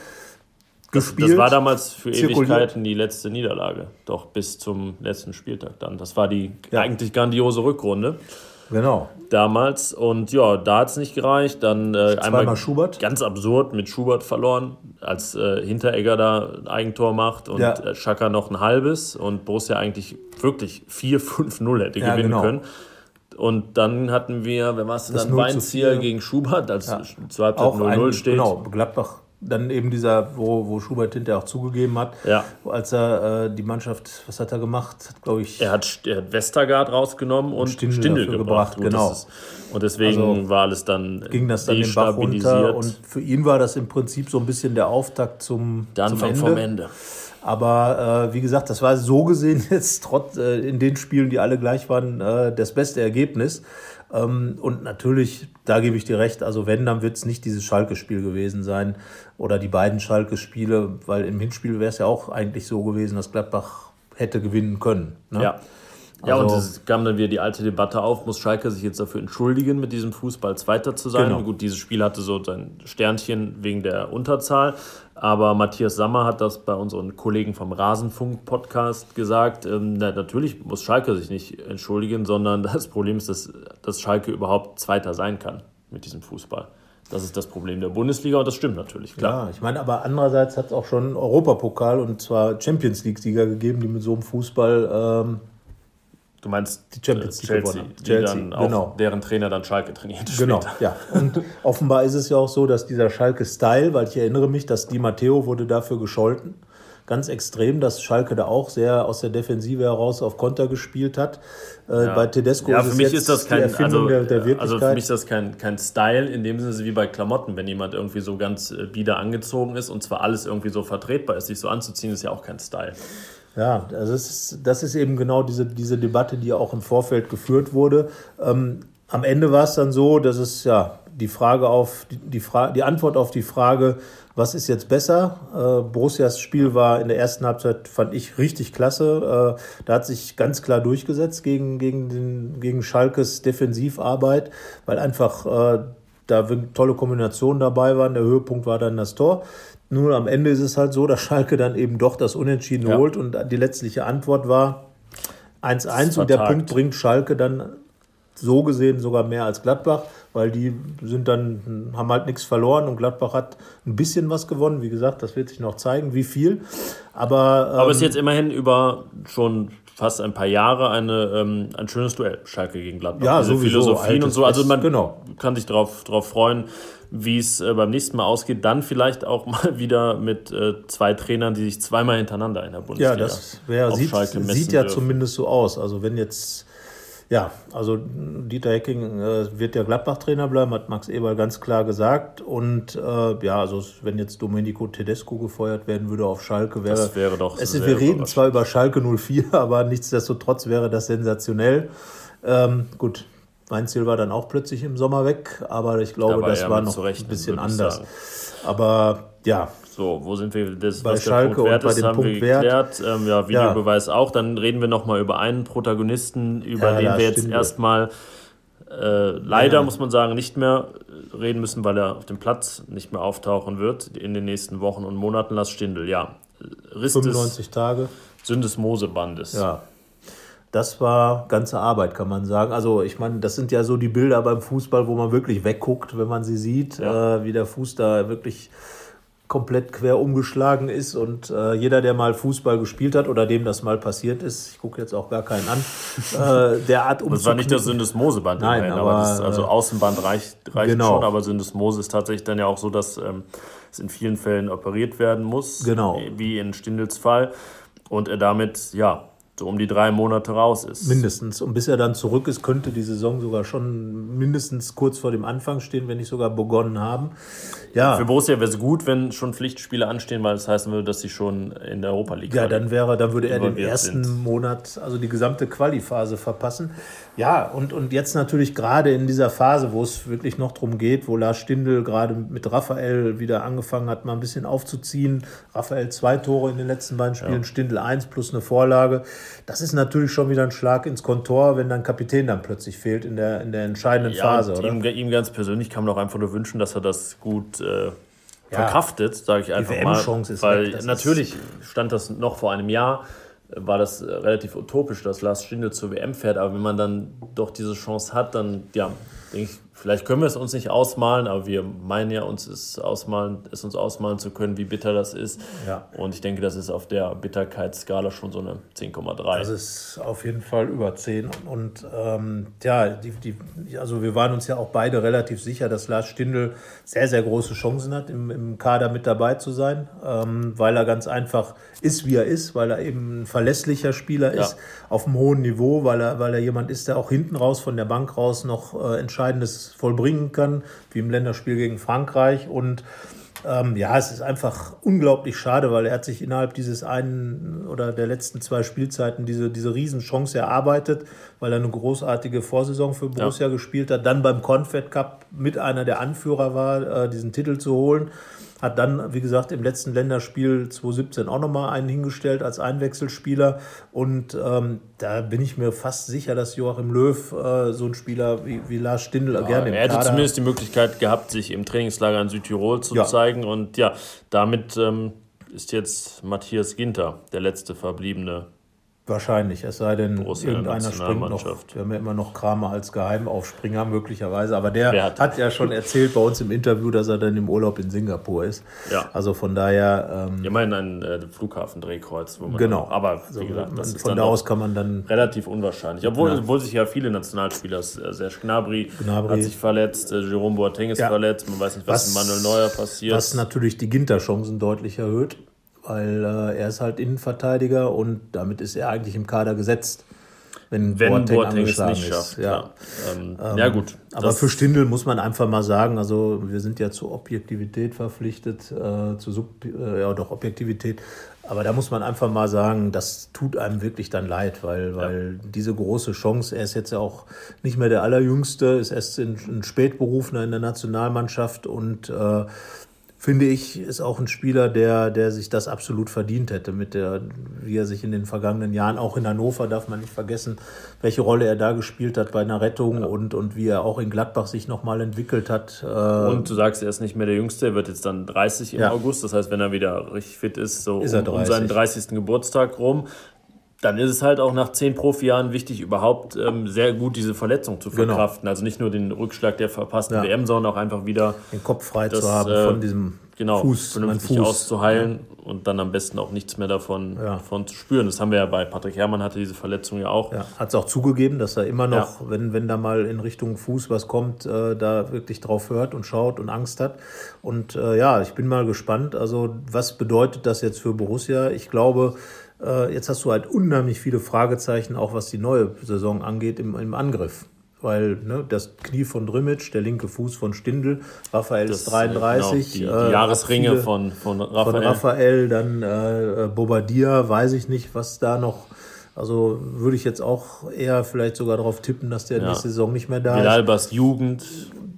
[SPEAKER 2] gespielt.
[SPEAKER 1] Das war damals für
[SPEAKER 2] zirkuliert.
[SPEAKER 1] Ewigkeiten die letzte Niederlage, doch bis zum letzten Spieltag dann. Das war die
[SPEAKER 2] Ja.
[SPEAKER 1] eigentlich grandiose Rückrunde
[SPEAKER 2] Genau.
[SPEAKER 1] damals und ja, da hat es nicht gereicht. Dann äh, einmal
[SPEAKER 2] Schubert.
[SPEAKER 1] ganz absurd mit Schubert verloren, als äh, Hinteregger da ein Eigentor macht und
[SPEAKER 2] Ja.
[SPEAKER 1] äh, Schaka noch ein halbes und Borussia eigentlich wirklich 4-5-0 hätte
[SPEAKER 2] Ja,
[SPEAKER 1] gewinnen
[SPEAKER 2] genau.
[SPEAKER 1] können. Und dann hatten wir, wer war es denn
[SPEAKER 2] Das
[SPEAKER 1] dann,
[SPEAKER 2] 0 zu
[SPEAKER 1] Weinzieher
[SPEAKER 2] 4.
[SPEAKER 1] gegen Schubert, als zur Halbzeit
[SPEAKER 2] Auch
[SPEAKER 1] 0-0
[SPEAKER 2] ein,
[SPEAKER 1] steht.
[SPEAKER 2] Genau, Gladbach. Dann eben dieser, wo, wo Schubert hinterher auch zugegeben hat,
[SPEAKER 1] Ja.
[SPEAKER 2] als er äh, die Mannschaft, was hat er gemacht? Hat, glaube ich,
[SPEAKER 1] Er hat, er hat Westergaard rausgenommen und
[SPEAKER 2] Stindl
[SPEAKER 1] Stindel,
[SPEAKER 2] dafür
[SPEAKER 1] gebracht.
[SPEAKER 2] gebracht, genau.
[SPEAKER 1] das ist, und deswegen
[SPEAKER 2] Also
[SPEAKER 1] war alles dann
[SPEAKER 2] ging das dann den Bach runter. Und für ihn war das im Prinzip so ein bisschen der Auftakt zum,
[SPEAKER 1] der
[SPEAKER 2] zum
[SPEAKER 1] Anfang
[SPEAKER 2] Ende.
[SPEAKER 1] vom Ende.
[SPEAKER 2] Aber äh, wie gesagt, das war so gesehen jetzt trotz äh, in den Spielen, die alle gleich waren, äh, das beste Ergebnis. Ähm, und natürlich, da gebe ich dir recht, also wenn, dann wird es nicht dieses Schalke-Spiel gewesen sein oder die beiden Schalke-Spiele, weil im Hinspiel wäre es ja auch eigentlich so gewesen, dass Gladbach hätte gewinnen können. Ne?
[SPEAKER 1] Ja. Ja,
[SPEAKER 2] Also-
[SPEAKER 1] und es kam dann wieder die alte Debatte auf, muss Schalke sich jetzt dafür entschuldigen, mit diesem Fußball Zweiter zu sein.
[SPEAKER 2] Genau.
[SPEAKER 1] Gut, dieses Spiel hatte so sein Sternchen wegen der Unterzahl, aber Matthias Sammer hat das bei unseren Kollegen vom Rasenfunk-Podcast gesagt. Ähm, na, natürlich muss Schalke sich nicht entschuldigen, sondern das Problem ist, dass, dass Schalke überhaupt Zweiter sein kann mit diesem Fußball. Das ist das Problem der Bundesliga und das stimmt natürlich, klar.
[SPEAKER 2] Ja, ich meine, aber andererseits hat es auch schon Europapokal und zwar Champions League-Sieger gegeben, die mit so einem Fußball. Ähm,
[SPEAKER 1] du meinst
[SPEAKER 2] die Champions League
[SPEAKER 1] Chelsea,
[SPEAKER 2] gewonnen.
[SPEAKER 1] die
[SPEAKER 2] Chelsea,
[SPEAKER 1] dann auch,
[SPEAKER 2] genau.
[SPEAKER 1] deren Trainer dann Schalke trainiert.
[SPEAKER 2] Genau,
[SPEAKER 1] später.
[SPEAKER 2] ja. Und offenbar ist es ja auch so, dass dieser Schalke-Style, weil ich erinnere mich, dass Di Matteo wurde dafür gescholten, ganz extrem, dass Schalke da auch sehr aus der Defensive heraus auf Konter gespielt hat. Äh, Bei Tedesco
[SPEAKER 1] Ja,
[SPEAKER 2] ist
[SPEAKER 1] für mich ist das kein,
[SPEAKER 2] die Erfindung
[SPEAKER 1] also,
[SPEAKER 2] der, der Wirklichkeit.
[SPEAKER 1] also für mich ist das kein, kein Style in dem Sinne wie bei Klamotten, wenn jemand irgendwie so ganz äh, bieder angezogen ist und zwar alles irgendwie so vertretbar ist, sich so anzuziehen, ist ja auch kein Style.
[SPEAKER 2] Ja, also das ist, das ist eben genau diese, diese Debatte, die auch im Vorfeld geführt wurde. Ähm, am Ende war es dann so, dass es ja die Frage auf die, die, Fra die Antwort auf die Frage, was ist jetzt besser? Äh, Borussias Spiel war in der ersten Halbzeit, fand ich, richtig klasse. Äh, da hat sich ganz klar durchgesetzt gegen, gegen, den, gegen Schalkes Defensivarbeit, weil einfach äh, da tolle Kombinationen dabei waren. Der Höhepunkt war dann das Tor. Nur am Ende ist es halt so, dass Schalke dann eben doch das Unentschieden
[SPEAKER 1] Ja.
[SPEAKER 2] holt und die letztliche Antwort war 1-1 und der. Punkt bringt Schalke dann so gesehen sogar mehr als Gladbach, weil die sind dann, haben halt nichts verloren und Gladbach hat ein bisschen was gewonnen. Wie gesagt, das wird sich noch zeigen, wie viel. Aber, ähm,
[SPEAKER 1] Aber es ist jetzt immerhin über schon fast ein paar Jahre eine, ähm, ein schönes Duell, Schalke gegen Gladbach.
[SPEAKER 2] Ja,
[SPEAKER 1] Diese
[SPEAKER 2] sowieso,
[SPEAKER 1] Philosophien und so. Also man
[SPEAKER 2] genau.
[SPEAKER 1] kann sich darauf drauf freuen, wie es äh, beim nächsten Mal ausgeht. Dann vielleicht auch mal wieder mit äh, zwei Trainern, die sich zweimal hintereinander in der Bundesliga
[SPEAKER 2] Ja, das wär, sieht, sieht ja
[SPEAKER 1] dürfen.
[SPEAKER 2] zumindest so aus. Also wenn jetzt, ja, also Dieter Hecking äh, wird ja Gladbach-Trainer bleiben, hat Max Eberl ganz klar gesagt. Und äh, ja, also wenn jetzt Domenico Tedesco gefeuert werden würde auf Schalke, wäre,
[SPEAKER 1] Das wäre doch
[SPEAKER 2] es wir reden zwar über Schalke 04, aber nichtsdestotrotz wäre das sensationell. Ähm, gut. Weinziel war dann auch plötzlich im Sommer weg, aber ich glaube,
[SPEAKER 1] war
[SPEAKER 2] das war noch ein bisschen anders. Aber ja,
[SPEAKER 1] So, wo sind wir? Das,
[SPEAKER 2] Bei
[SPEAKER 1] was
[SPEAKER 2] Schalke
[SPEAKER 1] der Punkt wert ist, haben wir
[SPEAKER 2] Punkt
[SPEAKER 1] geklärt. Ähm, ja, Videobeweis auch. Dann reden wir nochmal über einen Protagonisten, über
[SPEAKER 2] Ja,
[SPEAKER 1] den wir jetzt erstmal äh, leider,
[SPEAKER 2] Ja.
[SPEAKER 1] muss man sagen, nicht mehr reden müssen, weil er auf dem Platz nicht mehr auftauchen wird in den nächsten Wochen und Monaten. Lars Stindl, ja. Riss des
[SPEAKER 2] 95 Tage.
[SPEAKER 1] Syndesmosebandes.
[SPEAKER 2] Ja. Das war ganze Arbeit, kann man sagen. Also ich meine, das sind ja so die Bilder beim Fußball, wo man wirklich wegguckt, wenn man sie sieht,
[SPEAKER 1] Ja.
[SPEAKER 2] äh, wie der Fuß da wirklich komplett quer umgeschlagen ist. Und äh, jeder, der mal Fußball gespielt hat oder dem das mal passiert ist, ich gucke jetzt auch gar keinen an, äh, der Art
[SPEAKER 1] Das war nicht das
[SPEAKER 2] umzuknicken.
[SPEAKER 1] Syndesmoseband,
[SPEAKER 2] Nein,
[SPEAKER 1] immerhin,
[SPEAKER 2] aber,
[SPEAKER 1] das, also
[SPEAKER 2] äh,
[SPEAKER 1] Außenband reicht, reicht
[SPEAKER 2] genau.
[SPEAKER 1] schon, aber Syndesmose ist tatsächlich dann ja auch so, dass ähm, es in vielen Fällen operiert werden muss,
[SPEAKER 2] Genau.
[SPEAKER 1] wie in Stindels Fall, und er damit, ja, so um die drei Monate raus ist.
[SPEAKER 2] Mindestens. Und bis er dann zurück ist, könnte die Saison sogar schon mindestens kurz vor dem Anfang stehen, wenn nicht sogar begonnen haben. Ja.
[SPEAKER 1] Für Borussia wäre es gut, wenn schon Pflichtspiele anstehen, weil das heißen würde, dass sie schon in der Europa League
[SPEAKER 2] Ja, dann wäre, dann würde er den ersten
[SPEAKER 1] sind.
[SPEAKER 2] Monat, also die gesamte Quali-Phase verpassen. Ja, und, und jetzt natürlich gerade in dieser Phase, wo es wirklich noch drum geht, wo Lars Stindl gerade mit Raphael wieder angefangen hat, mal ein bisschen aufzuziehen. Raphael zwei Tore in den letzten beiden Spielen, Stindl eins plus eine Vorlage. Das ist natürlich schon wieder ein Schlag ins Kontor, wenn dein Kapitän dann plötzlich fehlt in der, in der entscheidenden
[SPEAKER 1] Ja,
[SPEAKER 2] Phase, oder?
[SPEAKER 1] ihm, ihm ganz persönlich kann man auch einfach nur wünschen, dass er das gut äh, verkraftet, sage ich einfach mal.
[SPEAKER 2] WM-Chance ist
[SPEAKER 1] Weil
[SPEAKER 2] weg, das ist-
[SPEAKER 1] natürlich stand das noch vor einem Jahr, äh, war das äh, relativ utopisch, dass Lars Stindl zur WM fährt. Aber wenn man dann doch diese Chance hat, dann, ja, denke ich, vielleicht können wir es uns nicht ausmalen, aber wir meinen ja, uns es ausmalen, es uns ausmalen zu können, wie bitter das ist.
[SPEAKER 2] Ja.
[SPEAKER 1] Und ich denke, das ist auf der Bitterkeitsskala schon so eine 10,3.
[SPEAKER 2] Das ist auf jeden Fall über 10. Und ähm, ja, die, die, also wir waren uns ja auch beide relativ sicher, dass Lars Stindl sehr, sehr große Chancen hat, im, im Kader mit dabei zu sein, ähm, weil er ganz einfach ist, wie er ist, weil er eben ein verlässlicher Spieler ist,
[SPEAKER 1] Ja.
[SPEAKER 2] auf einem hohen Niveau, weil er, weil er jemand ist, der auch hinten raus, von der Bank raus noch äh, Entscheidendes vollbringen kann, wie im Länderspiel gegen Frankreich. Und ähm, ja, es ist einfach unglaublich schade, weil er hat sich innerhalb dieses einen oder der letzten zwei Spielzeiten diese, diese Riesenchance erarbeitet, weil er eine großartige Vorsaison für Borussia gespielt hat, dann beim Confed Cup mit einer der Anführer war, äh, diesen Titel zu holen. Hat dann, wie gesagt, im letzten Länderspiel 2017 auch nochmal einen hingestellt als Einwechselspieler. Und ähm, da bin ich mir fast sicher, dass Joachim Löw äh, so einen Spieler wie, wie Lars Stindl gerne im
[SPEAKER 1] er hätte
[SPEAKER 2] Kader
[SPEAKER 1] zumindest die Möglichkeit gehabt, sich im Trainingslager in Südtirol zu
[SPEAKER 2] Ja.
[SPEAKER 1] zeigen. Und ja, damit ähm, ist jetzt Matthias Ginter der letzte verbliebene
[SPEAKER 2] Wahrscheinlich, es sei denn,
[SPEAKER 1] Borussia
[SPEAKER 2] irgendeiner springt noch. Wir haben ja immer noch Kramer als Geheimaufspringer möglicherweise, aber der hat,
[SPEAKER 1] hat-
[SPEAKER 2] ja schon erzählt bei uns im Interview, dass er dann im Urlaub in Singapur ist.
[SPEAKER 1] Ja.
[SPEAKER 2] Also von daher, ähm,
[SPEAKER 1] Immerhin ein äh, Flughafendrehkreuz, wo man
[SPEAKER 2] genau.
[SPEAKER 1] auch, aber wie
[SPEAKER 2] Also,
[SPEAKER 1] gesagt, das
[SPEAKER 2] man- von
[SPEAKER 1] dann
[SPEAKER 2] da aus kann man dann
[SPEAKER 1] relativ unwahrscheinlich. Obwohl, obwohl sich ja viele Nationalspieler, äh, Serge Gnabry,
[SPEAKER 2] Gnabry.
[SPEAKER 1] hat sich verletzt, äh, Jerome Boateng ist
[SPEAKER 2] Ja.
[SPEAKER 1] verletzt, man weiß nicht, was,
[SPEAKER 2] Was-
[SPEAKER 1] mit Manuel Neuer passiert.
[SPEAKER 2] Was natürlich die Ginter-Chancen deutlich erhöht, weil äh, er ist halt Innenverteidiger und damit ist er eigentlich im Kader gesetzt, wenn,
[SPEAKER 1] wenn
[SPEAKER 2] Boateng,
[SPEAKER 1] Boateng, es nicht
[SPEAKER 2] ist.
[SPEAKER 1] schafft.
[SPEAKER 2] Ja.
[SPEAKER 1] Ja, ähm, ja gut.
[SPEAKER 2] Aber für Stindl muss man einfach mal sagen, also wir sind ja zur Objektivität verpflichtet, äh, zu Sub, äh, ja doch Objektivität. Aber da muss man einfach mal sagen, das tut einem wirklich dann leid, weil, weil diese große Chance, er ist jetzt ja auch nicht mehr der Allerjüngste, ist erst ein, ein Spätberufener in der Nationalmannschaft und äh, finde ich, ist auch ein Spieler, der, der sich das absolut verdient hätte, mit der, wie er sich in den vergangenen Jahren, auch in Hannover darf man nicht vergessen, welche Rolle er da gespielt hat bei einer Rettung und, und wie er auch in Gladbach sich nochmal entwickelt hat. Äh,
[SPEAKER 1] Und du sagst, er ist nicht mehr der Jüngste, er wird jetzt dann 30 im
[SPEAKER 2] Ja.
[SPEAKER 1] August. Das heißt, wenn er wieder richtig fit ist, so
[SPEAKER 2] Ist
[SPEAKER 1] um, um
[SPEAKER 2] 30.
[SPEAKER 1] seinen 30. Geburtstag rum, dann ist es halt auch nach zehn Profijahren wichtig, überhaupt ähm, sehr gut diese Verletzung zu
[SPEAKER 2] Genau.
[SPEAKER 1] verkraften. Also nicht nur den Rückschlag der verpassten
[SPEAKER 2] Ja.
[SPEAKER 1] WM, sondern auch einfach wieder
[SPEAKER 2] den Kopf frei
[SPEAKER 1] das,
[SPEAKER 2] zu haben
[SPEAKER 1] äh,
[SPEAKER 2] von diesem
[SPEAKER 1] genau,
[SPEAKER 2] Fuß,
[SPEAKER 1] vernünftig
[SPEAKER 2] Fuß.
[SPEAKER 1] auszuheilen und dann am besten auch nichts mehr davon,
[SPEAKER 2] Ja.
[SPEAKER 1] davon zu spüren. Das haben wir ja bei Patrick Herrmann hatte diese Verletzung ja auch.
[SPEAKER 2] Ja, hat es auch zugegeben, dass er immer noch, wenn, wenn da mal in Richtung Fuß was kommt, äh, da wirklich drauf hört und schaut und Angst hat. Und äh, ja, ich bin mal gespannt. Also, was bedeutet das jetzt für Borussia? Ich glaube, jetzt hast du halt unheimlich viele Fragezeichen, auch was die neue Saison angeht, im, im Angriff. Weil ne, das Knie von Drimmitsch, der linke Fuß von Stindl, Raphael
[SPEAKER 1] Das,
[SPEAKER 2] ist
[SPEAKER 1] äh,
[SPEAKER 2] 33.
[SPEAKER 1] Genau, die,
[SPEAKER 2] äh,
[SPEAKER 1] die Jahresringe
[SPEAKER 2] viele-
[SPEAKER 1] von, von
[SPEAKER 2] von
[SPEAKER 1] Raphael.
[SPEAKER 2] Raphael, dann äh, Bobadilla, weiß ich nicht, was da noch. Also würde ich jetzt auch eher vielleicht sogar darauf tippen, dass der
[SPEAKER 1] Ja.
[SPEAKER 2] nächste Saison nicht mehr da ist.
[SPEAKER 1] Bilalbas Jugend,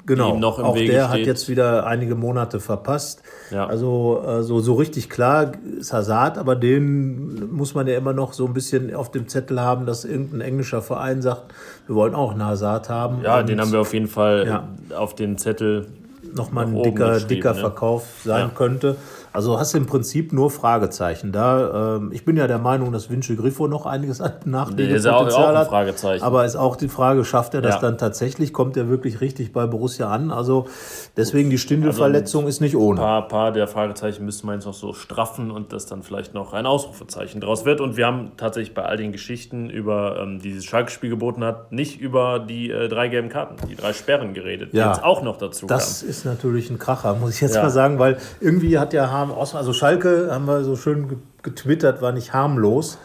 [SPEAKER 2] Genau,
[SPEAKER 1] ihm noch im
[SPEAKER 2] auch
[SPEAKER 1] Wege
[SPEAKER 2] der
[SPEAKER 1] steht.
[SPEAKER 2] hat jetzt wieder einige Monate verpasst.
[SPEAKER 1] Ja.
[SPEAKER 2] Also äh, so, so richtig klar ist Hazard, aber den muss man ja immer noch so ein bisschen auf dem Zettel haben, dass irgendein englischer Verein sagt, wir wollen auch einen Hazard haben.
[SPEAKER 1] Ja, den haben wir auf jeden Fall
[SPEAKER 2] Ja.
[SPEAKER 1] auf den Zettel.
[SPEAKER 2] nochmal ein dicker, dicker
[SPEAKER 1] ne?
[SPEAKER 2] Verkauf sein
[SPEAKER 1] Ja.
[SPEAKER 2] könnte. Also hast du im Prinzip nur Fragezeichen. Da, ähm, ich bin ja der Meinung, dass Vinci Griffo noch einiges an
[SPEAKER 1] ist ja auch, auch
[SPEAKER 2] hat.
[SPEAKER 1] Fragezeichen.
[SPEAKER 2] Aber ist auch die Frage, schafft er das
[SPEAKER 1] Ja.
[SPEAKER 2] dann tatsächlich? Kommt er wirklich richtig bei Borussia an? Also deswegen die Stindel-Verletzung ist nicht ohne.
[SPEAKER 1] ein paar, paar der Fragezeichen müsste man jetzt noch so straffen und dass dann vielleicht noch ein Ausrufezeichen draus wird. Und wir haben tatsächlich bei all den Geschichten über ähm, die dieses Schalke-Spiel geboten hat, nicht über die äh, drei gelben Karten, die drei Sperren geredet, die
[SPEAKER 2] Ja.
[SPEAKER 1] jetzt auch noch dazu
[SPEAKER 2] Das ist natürlich ein Kracher, muss ich jetzt
[SPEAKER 1] Ja.
[SPEAKER 2] mal sagen, weil irgendwie hat ja Harm aus, also Schalke haben wir so schön ge- getwittert, war nicht harmlos.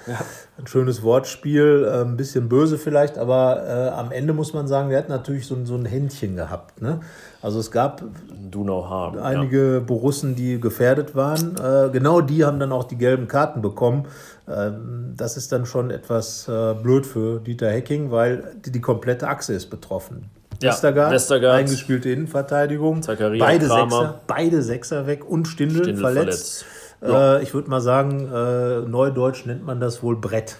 [SPEAKER 2] Ein schönes Wortspiel, äh, ein bisschen böse vielleicht, aber äh, am Ende muss man sagen, der hat natürlich so, ein- so ein Händchen gehabt. Ne? Also es gab
[SPEAKER 1] no harm. ja.
[SPEAKER 2] einige Borussen, die gefährdet waren. Äh, genau die haben dann auch die gelben Karten bekommen. Ähm, das ist dann schon etwas äh, blöd für Dieter Hecking, weil die, die komplette Achse ist betroffen.
[SPEAKER 1] Ja,
[SPEAKER 2] Westergaard,
[SPEAKER 1] Westergaard.
[SPEAKER 2] eingespielte Innenverteidigung,
[SPEAKER 1] Zakaria,
[SPEAKER 2] beide
[SPEAKER 1] Kramer.
[SPEAKER 2] Sechser, beide Sechser weg und Stindl,
[SPEAKER 1] Stindl
[SPEAKER 2] verletzt.
[SPEAKER 1] verletzt.
[SPEAKER 2] Äh, ich würde mal sagen, äh, neudeutsch nennt man das wohl Brett.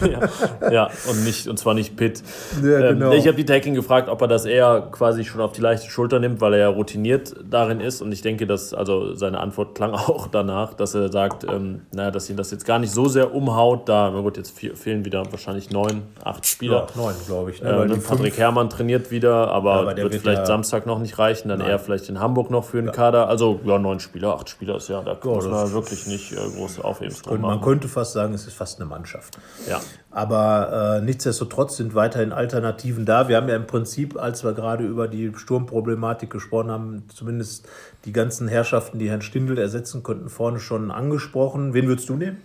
[SPEAKER 1] Ja, ja, und nicht, und zwar nicht Pitt.
[SPEAKER 2] Ja, genau.
[SPEAKER 1] ähm, ich habe Dieter Hecking gefragt, ob er das eher quasi schon auf die leichte Schulter nimmt, weil er ja routiniert darin ist. Und ich denke, dass, also seine Antwort klang auch danach, dass er sagt, ähm, naja, dass ihn das jetzt gar nicht so sehr umhaut. Da, na gut, jetzt fe- fehlen wieder wahrscheinlich neun, acht Spieler.
[SPEAKER 2] neun, glaube ich. Ne?
[SPEAKER 1] Äh, ne,
[SPEAKER 2] die
[SPEAKER 1] Patrick Herrmann trainiert wieder, aber,
[SPEAKER 2] aber der
[SPEAKER 1] wird
[SPEAKER 2] wird
[SPEAKER 1] vielleicht
[SPEAKER 2] ja-
[SPEAKER 1] Samstag noch nicht reichen, dann eher vielleicht in Hamburg noch für den Kader. Also ja, neun Spieler, acht Spieler ist ja, da muss
[SPEAKER 2] das
[SPEAKER 1] man wirklich nicht äh, große Aufhebens drum
[SPEAKER 2] Und man könnte fast sagen, es ist fast eine Mannschaft.
[SPEAKER 1] Ja.
[SPEAKER 2] Aber äh, nichtsdestotrotz sind weiterhin Alternativen da. Wir haben ja im Prinzip, als wir gerade über die Sturmproblematik gesprochen haben, zumindest die ganzen Herrschaften, die Herrn Stindl ersetzen könnten, vorne schon angesprochen. Wen würdest du nehmen?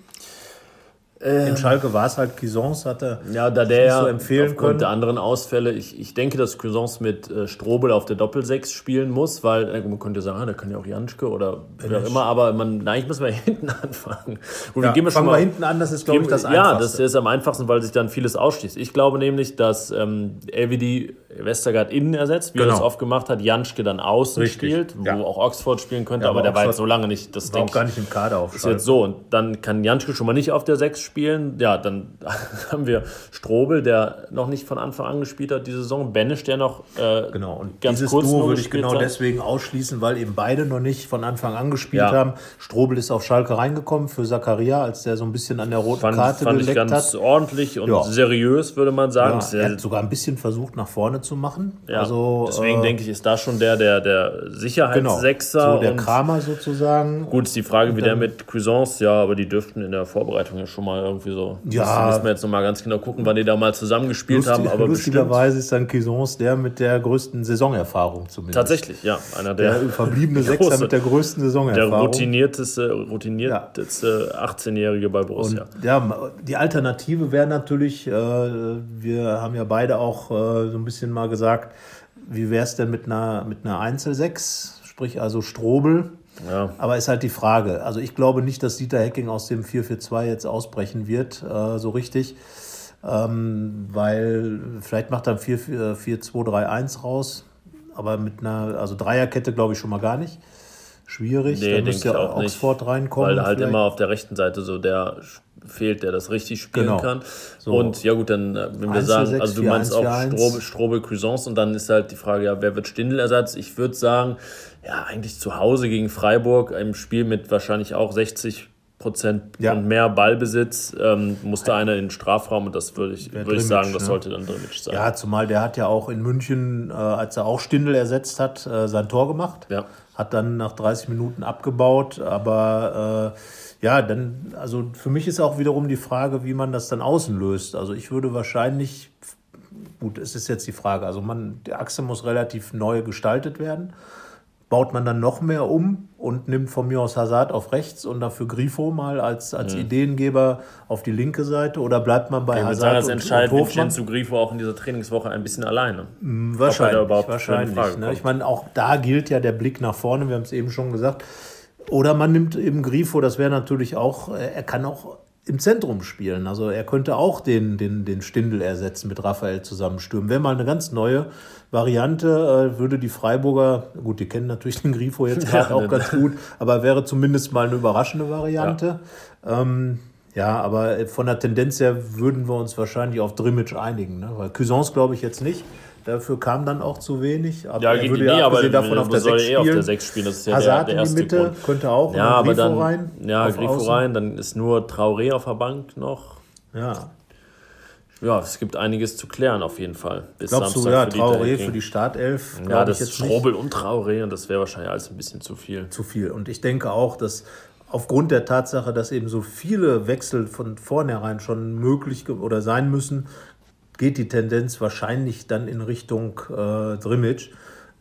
[SPEAKER 2] In Schalke war es halt Cuisance, hat er
[SPEAKER 1] Ja, da der
[SPEAKER 2] nicht so empfehlen
[SPEAKER 1] aufgrund
[SPEAKER 2] können.
[SPEAKER 1] der anderen Ausfälle, ich, ich denke, dass Cuisance mit äh, Strobel auf der Doppelsechs spielen muss, weil äh, man könnte sagen, ah, da kann ja auch Janschke oder wer auch immer, aber man, na, eigentlich müssen wir hinten anfangen. Gut,
[SPEAKER 2] Ja,
[SPEAKER 1] gehen wir
[SPEAKER 2] fangen
[SPEAKER 1] mal
[SPEAKER 2] wir hinten an, das ist, glaube ich, das
[SPEAKER 1] ja,
[SPEAKER 2] Einfachste.
[SPEAKER 1] das ist am einfachsten, weil sich dann vieles ausschließt. Ich glaube nämlich, dass ähm, LVD Westergaard innen ersetzt, wie er
[SPEAKER 2] Genau.
[SPEAKER 1] das oft gemacht hat, Janschke dann außen
[SPEAKER 2] Richtig,
[SPEAKER 1] spielt, wo
[SPEAKER 2] ja.
[SPEAKER 1] auch Oxford spielen könnte,
[SPEAKER 2] Ja,
[SPEAKER 1] aber,
[SPEAKER 2] aber
[SPEAKER 1] der war jetzt so lange nicht, das
[SPEAKER 2] War auch
[SPEAKER 1] denke
[SPEAKER 2] gar
[SPEAKER 1] ich.
[SPEAKER 2] nicht im Kader auf
[SPEAKER 1] Ist jetzt so, und dann kann Janschke schon mal nicht auf der 6 spielen. Ja, dann haben wir Strobel, der noch nicht von Anfang an gespielt hat, die Saison. Benisch, der noch äh,
[SPEAKER 2] Genau, und
[SPEAKER 1] ganz
[SPEAKER 2] dieses
[SPEAKER 1] kurz
[SPEAKER 2] Duo würde ich genau
[SPEAKER 1] hat.
[SPEAKER 2] deswegen ausschließen, weil eben beide noch nicht von Anfang an gespielt
[SPEAKER 1] Ja.
[SPEAKER 2] haben. Strobel ist auf Schalke reingekommen für Zakaria, als der so ein bisschen an der roten
[SPEAKER 1] Fand,
[SPEAKER 2] Karte
[SPEAKER 1] fand ich
[SPEAKER 2] geleckt
[SPEAKER 1] ganz
[SPEAKER 2] hat.
[SPEAKER 1] ordentlich und
[SPEAKER 2] Ja.
[SPEAKER 1] seriös, würde man sagen.
[SPEAKER 2] Ja, er hat sogar ein bisschen versucht, nach vorne zu machen.
[SPEAKER 1] ja.
[SPEAKER 2] Also,
[SPEAKER 1] Deswegen
[SPEAKER 2] äh,
[SPEAKER 1] denke ich, ist da schon der, der, der
[SPEAKER 2] genau,
[SPEAKER 1] Sicherheitssechser.
[SPEAKER 2] so der Kramer sozusagen.
[SPEAKER 1] Gut, ist die Frage, wie der mit Cuisance, ja, aber die dürften in der Vorbereitung ja schon mal irgendwie so.
[SPEAKER 2] Ja.
[SPEAKER 1] Müssen- Müssen wir jetzt nochmal ganz genau gucken, wann die da mal zusammengespielt
[SPEAKER 2] Lustig,
[SPEAKER 1] haben. Aber bestimmt.
[SPEAKER 2] lustigerweise ist dann Cuisance der mit der größten Saisonerfahrung zumindest.
[SPEAKER 1] Tatsächlich, ja. Einer der,
[SPEAKER 2] Der verbliebene Sechser mit der größten
[SPEAKER 1] der
[SPEAKER 2] Saisonerfahrung.
[SPEAKER 1] routinierteste, routinierteste 18-Jährige bei Borussia.
[SPEAKER 2] Und ja, die Alternative wäre natürlich, äh, wir haben ja beide auch äh, so ein bisschen mal gesagt, wie wäre es denn mit einer, mit einer Einzel-6, sprich also Strobel.
[SPEAKER 1] Ja.
[SPEAKER 2] Aber ist halt die Frage. Also ich glaube nicht, dass Dieter Hecking aus dem 4-4-2 jetzt ausbrechen wird, äh, so richtig. Ähm, weil vielleicht macht er ein 4-4-2-3-1 raus. Aber mit einer, also Dreierkette glaube ich schon mal gar nicht. Schwierig.
[SPEAKER 1] Nee,
[SPEAKER 2] da müsste ja
[SPEAKER 1] auch nicht.
[SPEAKER 2] Oxford reinkommen.
[SPEAKER 1] Weil halt
[SPEAKER 2] vielleicht.
[SPEAKER 1] immer auf der rechten Seite so der fehlt, der das richtig spielen
[SPEAKER 2] Genau.
[SPEAKER 1] kann.
[SPEAKER 2] So.
[SPEAKER 1] Und ja gut, dann, äh, wenn wir sagen,
[SPEAKER 2] sechs,
[SPEAKER 1] also du
[SPEAKER 2] vier,
[SPEAKER 1] meinst
[SPEAKER 2] eins,
[SPEAKER 1] auch
[SPEAKER 2] vier, eins.
[SPEAKER 1] Strobe, Strobe Cuisance und dann ist halt die Frage, ja, wer wird Stindl-Ersatz? Ich würde sagen, ja, eigentlich zu Hause gegen Freiburg, im Spiel mit wahrscheinlich auch 60 Prozent
[SPEAKER 2] Ja.
[SPEAKER 1] und mehr Ballbesitz, ähm, musste einer in den Strafraum und das würde ich,
[SPEAKER 2] Wär
[SPEAKER 1] würde ich sagen, das
[SPEAKER 2] ne?
[SPEAKER 1] sollte dann Drimmitsch sein.
[SPEAKER 2] Ja, zumal der hat ja auch in München, äh, als er auch Stindl ersetzt hat, äh, sein Tor gemacht.
[SPEAKER 1] Ja.
[SPEAKER 2] Hat dann nach 30 Minuten abgebaut. Aber äh, ja, dann, also für mich ist auch wiederum die Frage, wie man das dann außen löst. Also ich würde wahrscheinlich, gut, es ist jetzt die Frage, also man, die Achse muss relativ neu gestaltet werden. Baut man dann noch mehr um und nimmt von mir aus Hazard auf rechts und dafür Grifo mal als, als Ideengeber auf die linke Seite oder bleibt man bei
[SPEAKER 1] Ich würde sagen,
[SPEAKER 2] Hazard
[SPEAKER 1] das
[SPEAKER 2] und,
[SPEAKER 1] entscheidet
[SPEAKER 2] und Hofmann?
[SPEAKER 1] Vincenzo Grifo auch in dieser Trainingswoche ein bisschen alleine.
[SPEAKER 2] Wahrscheinlich,
[SPEAKER 1] überhaupt
[SPEAKER 2] wahrscheinlich.
[SPEAKER 1] in Frage
[SPEAKER 2] Ne? Ich meine, auch da gilt ja der Blick nach vorne, wir haben es eben schon gesagt. Oder man nimmt eben Grifo, das wäre natürlich auch, äh, er kann auch im Zentrum spielen. Also er könnte auch den, den, den Stindel ersetzen, mit Raphael zusammenstürmen. Wäre mal eine ganz neue Variante, äh, würde die Freiburger, gut, die kennen natürlich den Grifo jetzt gerade
[SPEAKER 1] Ja,
[SPEAKER 2] auch ganz gut, aber wäre zumindest mal eine überraschende Variante. Ja, ähm, ja aber von der Tendenz her würden wir uns wahrscheinlich auf Drimmitsch einigen. Ne? Weil Cuisance glaube ich jetzt nicht. Dafür kam dann auch zu wenig. Aber
[SPEAKER 1] Ja,
[SPEAKER 2] er würde
[SPEAKER 1] nee,
[SPEAKER 2] ja
[SPEAKER 1] aber
[SPEAKER 2] davon auf der
[SPEAKER 1] soll
[SPEAKER 2] 6
[SPEAKER 1] eh auf der
[SPEAKER 2] spielen.
[SPEAKER 1] 6 spielen. Das ist ja
[SPEAKER 2] Hazard
[SPEAKER 1] der, der
[SPEAKER 2] in die
[SPEAKER 1] erste
[SPEAKER 2] Mitte
[SPEAKER 1] Grund.
[SPEAKER 2] könnte auch.
[SPEAKER 1] Ja, aber
[SPEAKER 2] Grifo
[SPEAKER 1] dann,
[SPEAKER 2] rein.
[SPEAKER 1] ja, Grifo
[SPEAKER 2] Außen.
[SPEAKER 1] rein, dann ist nur Traoré auf der Bank noch.
[SPEAKER 2] Ja,
[SPEAKER 1] Ja, es gibt einiges zu klären auf jeden Fall. Bis
[SPEAKER 2] glaubst du,
[SPEAKER 1] Samstag
[SPEAKER 2] ja,
[SPEAKER 1] für
[SPEAKER 2] Traoré für die Startelf?
[SPEAKER 1] Ja, das ist. Strobel und Traoré und das wäre wahrscheinlich alles ein bisschen zu viel.
[SPEAKER 2] zu viel. Und ich denke auch, dass aufgrund der Tatsache, dass eben so viele Wechsel von vornherein schon möglich oder sein müssen, geht die Tendenz wahrscheinlich dann in Richtung äh, Drimmitsch.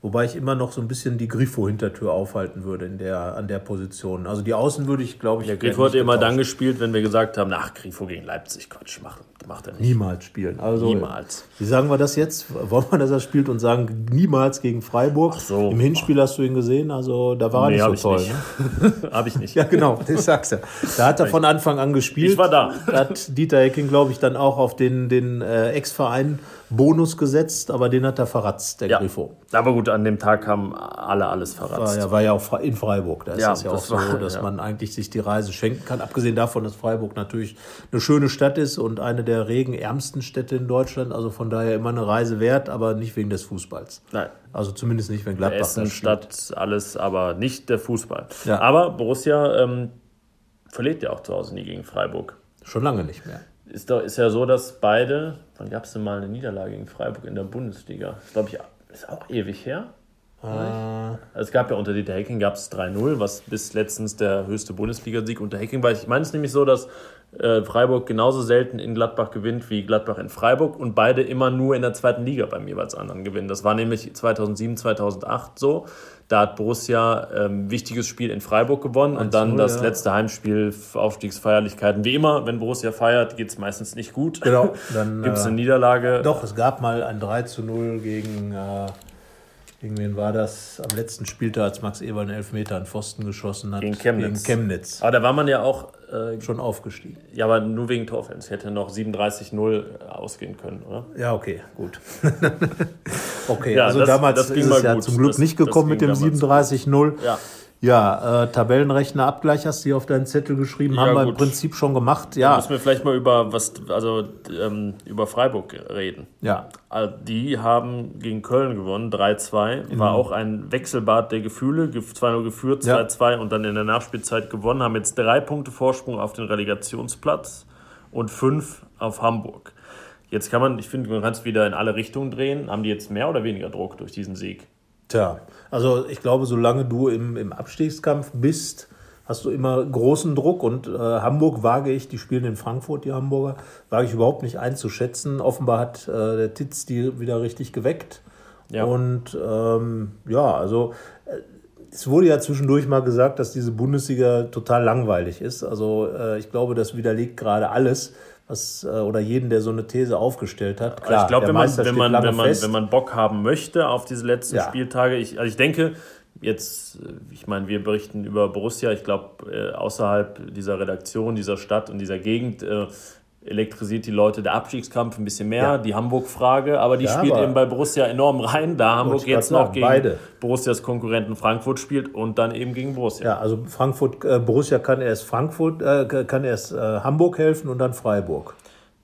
[SPEAKER 2] Wobei ich immer noch so ein bisschen die Grifo-Hintertür aufhalten würde in der, an der Position. Also die Außen würde ich, glaube ich, gerne
[SPEAKER 1] Grifo hat immer dann gespielt, wenn wir gesagt haben, ach, Grifo gegen Leipzig, Quatsch, macht, macht er nicht.
[SPEAKER 2] niemals spielen. Also,
[SPEAKER 1] Niemals.
[SPEAKER 2] Wie sagen wir das jetzt? Wollen wir, dass er spielt und sagen, niemals gegen Freiburg?
[SPEAKER 1] Ach so.
[SPEAKER 2] Im Hinspiel hast du ihn gesehen, also da war er
[SPEAKER 1] hab
[SPEAKER 2] nicht so toll.
[SPEAKER 1] ich
[SPEAKER 2] Ne?
[SPEAKER 1] nicht. Hab ich nicht.
[SPEAKER 2] Ja, genau, das sagst du. Da hat er von Anfang an gespielt.
[SPEAKER 1] Ich war da.
[SPEAKER 2] Da hat Dieter Hecking, glaube ich, dann auch auf den, den äh, Ex-Verein Bonus gesetzt, aber den hat er verratzt, der
[SPEAKER 1] Ja.
[SPEAKER 2] Grifo.
[SPEAKER 1] Aber gut, an dem Tag haben alle alles
[SPEAKER 2] War
[SPEAKER 1] verratzt.
[SPEAKER 2] ja, war ja auch in Freiburg. Da ist
[SPEAKER 1] Ja,
[SPEAKER 2] es ja auch
[SPEAKER 1] das
[SPEAKER 2] so,
[SPEAKER 1] war-
[SPEAKER 2] dass
[SPEAKER 1] ja.
[SPEAKER 2] man eigentlich sich die Reise schenken kann. Abgesehen davon, dass Freiburg natürlich eine schöne Stadt ist und eine der regenärmsten Städte in Deutschland. Also von daher immer eine Reise wert, aber nicht wegen des Fußballs.
[SPEAKER 1] Nein.
[SPEAKER 2] Also zumindest nicht, wenn Gladbach da
[SPEAKER 1] Essen,
[SPEAKER 2] spielt.
[SPEAKER 1] Stadt, alles, aber nicht der Fußball.
[SPEAKER 2] Ja.
[SPEAKER 1] Aber Borussia ähm, verliert ja auch zu Hause nie gegen Freiburg.
[SPEAKER 2] Schon lange nicht mehr.
[SPEAKER 1] Ist, doch, ist ja so, dass beide, wann gab es denn mal eine Niederlage gegen Freiburg in der Bundesliga? Das glaube ich, ist auch ewig her. Also es gab ja unter Dieter Hecking gab es 3-0, was bis letztens der höchste Bundesligasieg unter Hecking war. Ich meine es nämlich so, dass äh, Freiburg genauso selten in Gladbach gewinnt wie Gladbach in Freiburg und beide immer nur in der zweiten Liga beim jeweils anderen gewinnen. Das war nämlich 2007, 2008 so. Da hat Borussia ähm, wichtiges Spiel in Freiburg gewonnen und dann
[SPEAKER 2] 1-0,
[SPEAKER 1] das
[SPEAKER 2] ja.
[SPEAKER 1] letzte Heimspiel, Aufstiegsfeierlichkeiten. Wie immer, wenn Borussia feiert, geht es meistens nicht gut.
[SPEAKER 2] Genau, dann,
[SPEAKER 1] Gibt es
[SPEAKER 2] äh,
[SPEAKER 1] eine Niederlage.
[SPEAKER 2] Doch, es gab mal ein 3 zu 0 gegen, äh, gegen wen war das? Am letzten Spieltag, als Max Eber einen Elfmeter an Pfosten geschossen hat.
[SPEAKER 1] Gegen Chemnitz.
[SPEAKER 2] Gegen Chemnitz.
[SPEAKER 1] Aber da war man ja auch, äh,
[SPEAKER 2] Schon aufgestiegen.
[SPEAKER 1] ja, aber nur wegen Torfans. Hätte noch 37-0 ausgehen können, oder?
[SPEAKER 2] Ja, okay, gut. okay,
[SPEAKER 1] Ja,
[SPEAKER 2] also
[SPEAKER 1] das-
[SPEAKER 2] damals
[SPEAKER 1] das
[SPEAKER 2] ist es ja
[SPEAKER 1] gut.
[SPEAKER 2] zum Glück
[SPEAKER 1] Das-
[SPEAKER 2] nicht gekommen mit dem
[SPEAKER 1] damals
[SPEAKER 2] 37-0.
[SPEAKER 1] Ja.
[SPEAKER 2] Ja, äh, Tabellenrechner Abgleich hast du hier auf deinen Zettel geschrieben,
[SPEAKER 1] Ja,
[SPEAKER 2] haben wir im. Prinzip schon gemacht. Ja,
[SPEAKER 1] müssen wir vielleicht mal über was, also ähm, über Freiburg reden.
[SPEAKER 2] ja,
[SPEAKER 1] Also Die haben gegen Köln gewonnen, 3-2. War auch ein Wechselbad der Gefühle. Ge- 2-0 geführt,
[SPEAKER 2] Ja.
[SPEAKER 1] 2-2 und dann in der Nachspielzeit gewonnen. Haben jetzt drei Punkte Vorsprung auf den Relegationsplatz und fünf auf Hamburg. Jetzt kann man, ich finde, man kann es wieder in alle Richtungen drehen. Haben die jetzt mehr oder weniger Druck durch diesen Sieg?
[SPEAKER 2] Tja, also ich glaube, solange du im, im Abstiegskampf bist, hast du immer großen Druck und äh, Hamburg wage ich, die spielen in Frankfurt, die Hamburger, wage ich überhaupt nicht einzuschätzen. Offenbar hat äh, der Titz die wieder richtig geweckt.
[SPEAKER 1] Ja.
[SPEAKER 2] Und ähm, ja, also äh, es wurde ja zwischendurch mal gesagt, dass diese Bundesliga total langweilig ist. Also äh, ich glaube, das widerlegt gerade alles, was äh, oder jeden, der so eine These aufgestellt hat. Klar,
[SPEAKER 1] ich glaube, wenn man, wenn, man, wenn, man,
[SPEAKER 2] fest.
[SPEAKER 1] wenn man Bock haben möchte auf diese letzten
[SPEAKER 2] Ja.
[SPEAKER 1] Spieltage, ich, also ich denke, jetzt, äh, ich meine, wir berichten über Borussia, ich glaube, äh, außerhalb dieser Redaktion, dieser Stadt und dieser Gegend elektrisiert die Leute der Abstiegskampf ein bisschen mehr,
[SPEAKER 2] Ja.
[SPEAKER 1] die Hamburg-Frage, aber die
[SPEAKER 2] Ja,
[SPEAKER 1] spielt
[SPEAKER 2] aber-
[SPEAKER 1] eben bei Borussia enorm rein, da Hamburg jetzt noch gegen
[SPEAKER 2] beide.
[SPEAKER 1] Borussias Konkurrenten Frankfurt spielt und dann eben gegen Borussia.
[SPEAKER 2] Ja, also Frankfurt, äh, Borussia kann erst Frankfurt, äh, kann erst äh, Hamburg helfen und dann Freiburg.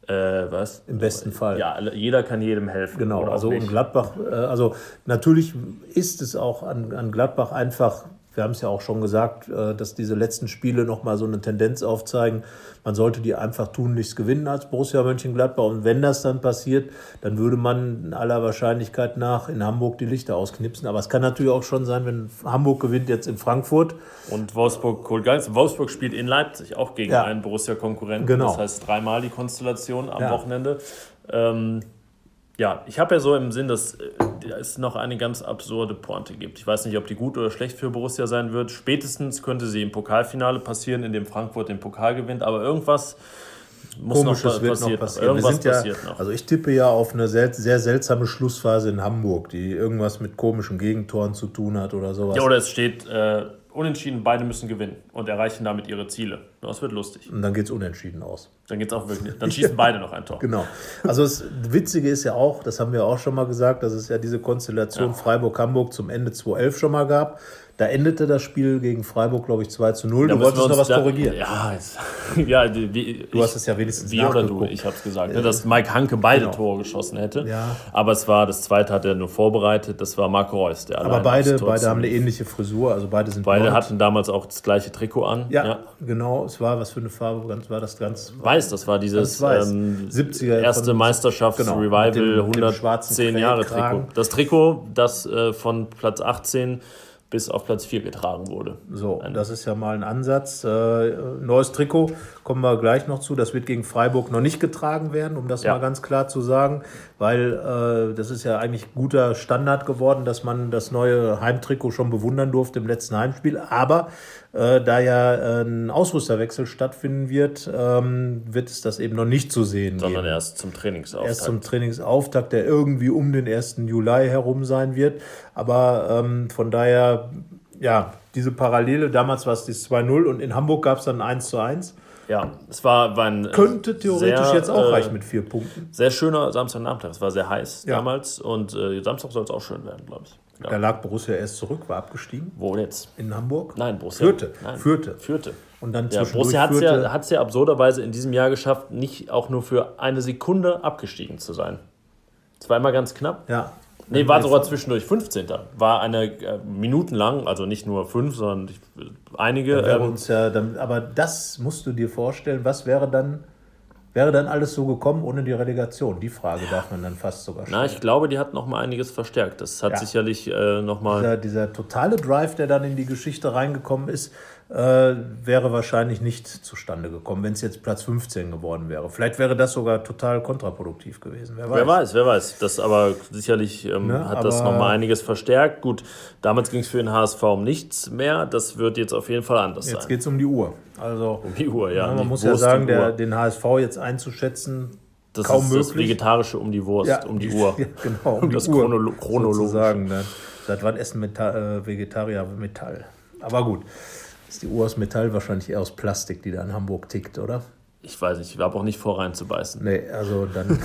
[SPEAKER 1] Äh, was?
[SPEAKER 2] Im besten Fall.
[SPEAKER 1] Ja, jeder kann jedem helfen.
[SPEAKER 2] Genau, also und Gladbach, äh, also natürlich ist es auch an, an Gladbach einfach, wir haben es ja auch schon gesagt, äh, dass diese letzten Spiele nochmal so eine Tendenz aufzeigen. Man sollte die einfach tunlichst gewinnen als Borussia Mönchengladbach. Und wenn das dann passiert, dann würde man aller Wahrscheinlichkeit nach in Hamburg die Lichter ausknipsen. Aber es kann natürlich auch schon sein, wenn Hamburg gewinnt jetzt in Frankfurt.
[SPEAKER 1] Und Wolfsburg holt Geist. Wolfsburg spielt in Leipzig auch gegen
[SPEAKER 2] Ja.
[SPEAKER 1] einen Borussia-Konkurrenten.
[SPEAKER 2] Genau.
[SPEAKER 1] Das heißt dreimal die Konstellation am
[SPEAKER 2] Ja.
[SPEAKER 1] Wochenende. Ähm, ja, ich habe ja so im Sinn, dass äh, es noch eine ganz absurde Pointe gibt. Ich weiß nicht, ob die gut oder schlecht für Borussia sein wird. Spätestens könnte sie im Pokalfinale passieren, in dem Frankfurt den Pokal gewinnt. Aber irgendwas muss
[SPEAKER 2] Komisches
[SPEAKER 1] noch,
[SPEAKER 2] wird
[SPEAKER 1] passiert
[SPEAKER 2] noch passieren.
[SPEAKER 1] Irgendwas
[SPEAKER 2] ja,
[SPEAKER 1] passiert noch.
[SPEAKER 2] Also ich tippe ja auf eine sehr, sehr seltsame Schlussphase in Hamburg, die irgendwas mit komischen Gegentoren zu tun hat oder sowas.
[SPEAKER 1] ja, oder es steht äh, unentschieden, beide müssen gewinnen und erreichen damit ihre Ziele. Das wird lustig.
[SPEAKER 2] Und dann geht es unentschieden aus.
[SPEAKER 1] Dann geht's auch wirklich. Dann schießen beide noch ein Tor.
[SPEAKER 2] Genau. Also das Witzige ist ja auch, das haben wir auch schon mal gesagt, dass es ja diese Konstellation Freiburg-Hamburg zum Ende 2011 schon mal gab. Da endete das Spiel gegen Freiburg, glaube ich, 2 zu 0.
[SPEAKER 1] Da
[SPEAKER 2] Du wolltest noch was
[SPEAKER 1] da-
[SPEAKER 2] korrigieren.
[SPEAKER 1] Ja, jetzt, ja die, wie,
[SPEAKER 2] Du hast es ja wenigstens
[SPEAKER 1] Wir oder du, ich habe es gesagt, ne, dass Mike Hanke beide
[SPEAKER 2] Genau.
[SPEAKER 1] Tore geschossen hätte.
[SPEAKER 2] Ja.
[SPEAKER 1] Aber es war, das zweite hat er nur vorbereitet, das war Marco Reus, der
[SPEAKER 2] Aber beide, beide haben eine ähnliche Frisur, also beide sind
[SPEAKER 1] Beide
[SPEAKER 2] blond.
[SPEAKER 1] hatten damals auch das gleiche Trikot an.
[SPEAKER 2] ja, genau. Es war, was für eine Farbe war das ganz?
[SPEAKER 1] Weiß, das war dieses ähm,
[SPEAKER 2] 70er
[SPEAKER 1] erste Meisterschafts-Revival,
[SPEAKER 2] Genau, mit dem- mit dem schwarzen
[SPEAKER 1] 110 Jahre. Trikot. Das Trikot, das äh, von Platz 18 bis auf Platz 4 getragen wurde.
[SPEAKER 2] So, das ist ja mal ein Ansatz. Äh, neues Trikot, kommen wir gleich noch zu. Das wird gegen Freiburg noch nicht getragen werden, um das
[SPEAKER 1] Ja.
[SPEAKER 2] mal ganz klar zu sagen, weil äh, das ist ja eigentlich guter Standard geworden, dass man das neue Heimtrikot schon bewundern durfte im letzten Heimspiel. Aber äh, da ja äh, ein Ausrüsterwechsel stattfinden wird, ähm, wird es das eben noch nicht zu sehen
[SPEAKER 1] Sondern
[SPEAKER 2] geben.
[SPEAKER 1] erst zum Trainingsauftakt.
[SPEAKER 2] Erst zum Trainingsauftakt, der irgendwie um den 1. Juli herum sein wird. Aber ähm, von daher, ja, diese Parallele, damals war es das 2-0 und in Hamburg gab es dann 1 zu 1.
[SPEAKER 1] Ja, es war, war ein äh,
[SPEAKER 2] Könnte theoretisch
[SPEAKER 1] sehr,
[SPEAKER 2] jetzt auch
[SPEAKER 1] äh,
[SPEAKER 2] reichen mit vier Punkten.
[SPEAKER 1] Sehr schöner Samstagnachmittag. Es war sehr heiß
[SPEAKER 2] Ja.
[SPEAKER 1] damals und äh, Samstag soll es auch schön werden, glaube ich. Ja.
[SPEAKER 2] Da lag Borussia erst zurück, war abgestiegen
[SPEAKER 1] Wo jetzt?
[SPEAKER 2] in Hamburg.
[SPEAKER 1] Nein, Borussia.
[SPEAKER 2] Führte,
[SPEAKER 1] Nein.
[SPEAKER 2] führte.
[SPEAKER 1] Führte.
[SPEAKER 2] Und dann
[SPEAKER 1] Ja, Borussia hat es ja, hat's ja absurderweise in diesem Jahr geschafft, nicht auch nur für eine Sekunde abgestiegen zu sein. Immer ganz knapp.
[SPEAKER 2] ja.
[SPEAKER 1] Nee, war sogar zwischendurch 15. War eine äh, Minuten lang, also nicht nur fünf, sondern ich, einige.
[SPEAKER 2] Wäre
[SPEAKER 1] Ähm,
[SPEAKER 2] uns ja dann, aber das musst du dir vorstellen, was wäre dann, wäre dann alles so gekommen ohne die Relegation? Die Frage darf man dann fast sogar stellen.
[SPEAKER 1] na, ich glaube, die hat noch mal einiges verstärkt. Das hat
[SPEAKER 2] Ja.
[SPEAKER 1] sicherlich äh, noch mal
[SPEAKER 2] dieser, dieser totale Drive, der dann in die Geschichte reingekommen ist, äh, wäre wahrscheinlich nicht zustande gekommen, wenn es jetzt Platz 15 geworden wäre. Vielleicht wäre das sogar total kontraproduktiv gewesen. Wer weiß.
[SPEAKER 1] Wer weiß, wer weiß. Das aber sicherlich ähm,
[SPEAKER 2] Ne,
[SPEAKER 1] hat das
[SPEAKER 2] aber-
[SPEAKER 1] nochmal einiges verstärkt. Gut, damals ging es für den HSV um nichts mehr. Das wird jetzt auf jeden Fall anders
[SPEAKER 2] Jetzt
[SPEAKER 1] sein.
[SPEAKER 2] geht es um die Uhr. Also
[SPEAKER 1] Um die Uhr, ja.
[SPEAKER 2] ja,
[SPEAKER 1] die
[SPEAKER 2] man muss ja sagen, der, den HSV jetzt einzuschätzen,
[SPEAKER 1] das
[SPEAKER 2] kaum
[SPEAKER 1] ist das
[SPEAKER 2] möglich.
[SPEAKER 1] Vegetarische um die Wurst, um die Uhr.
[SPEAKER 2] Ja, genau, um die
[SPEAKER 1] das
[SPEAKER 2] Uhr.
[SPEAKER 1] Chronolo Chronologische.
[SPEAKER 2] Ne? Seit wann essen Metall, äh, Vegetarier Metall? Aber gut, ist die Uhr aus Metall wahrscheinlich eher aus Plastik, die da in Hamburg tickt, oder?
[SPEAKER 1] Ich weiß nicht, ich habe auch nicht vor reinzubeißen.
[SPEAKER 2] Nee, also dann.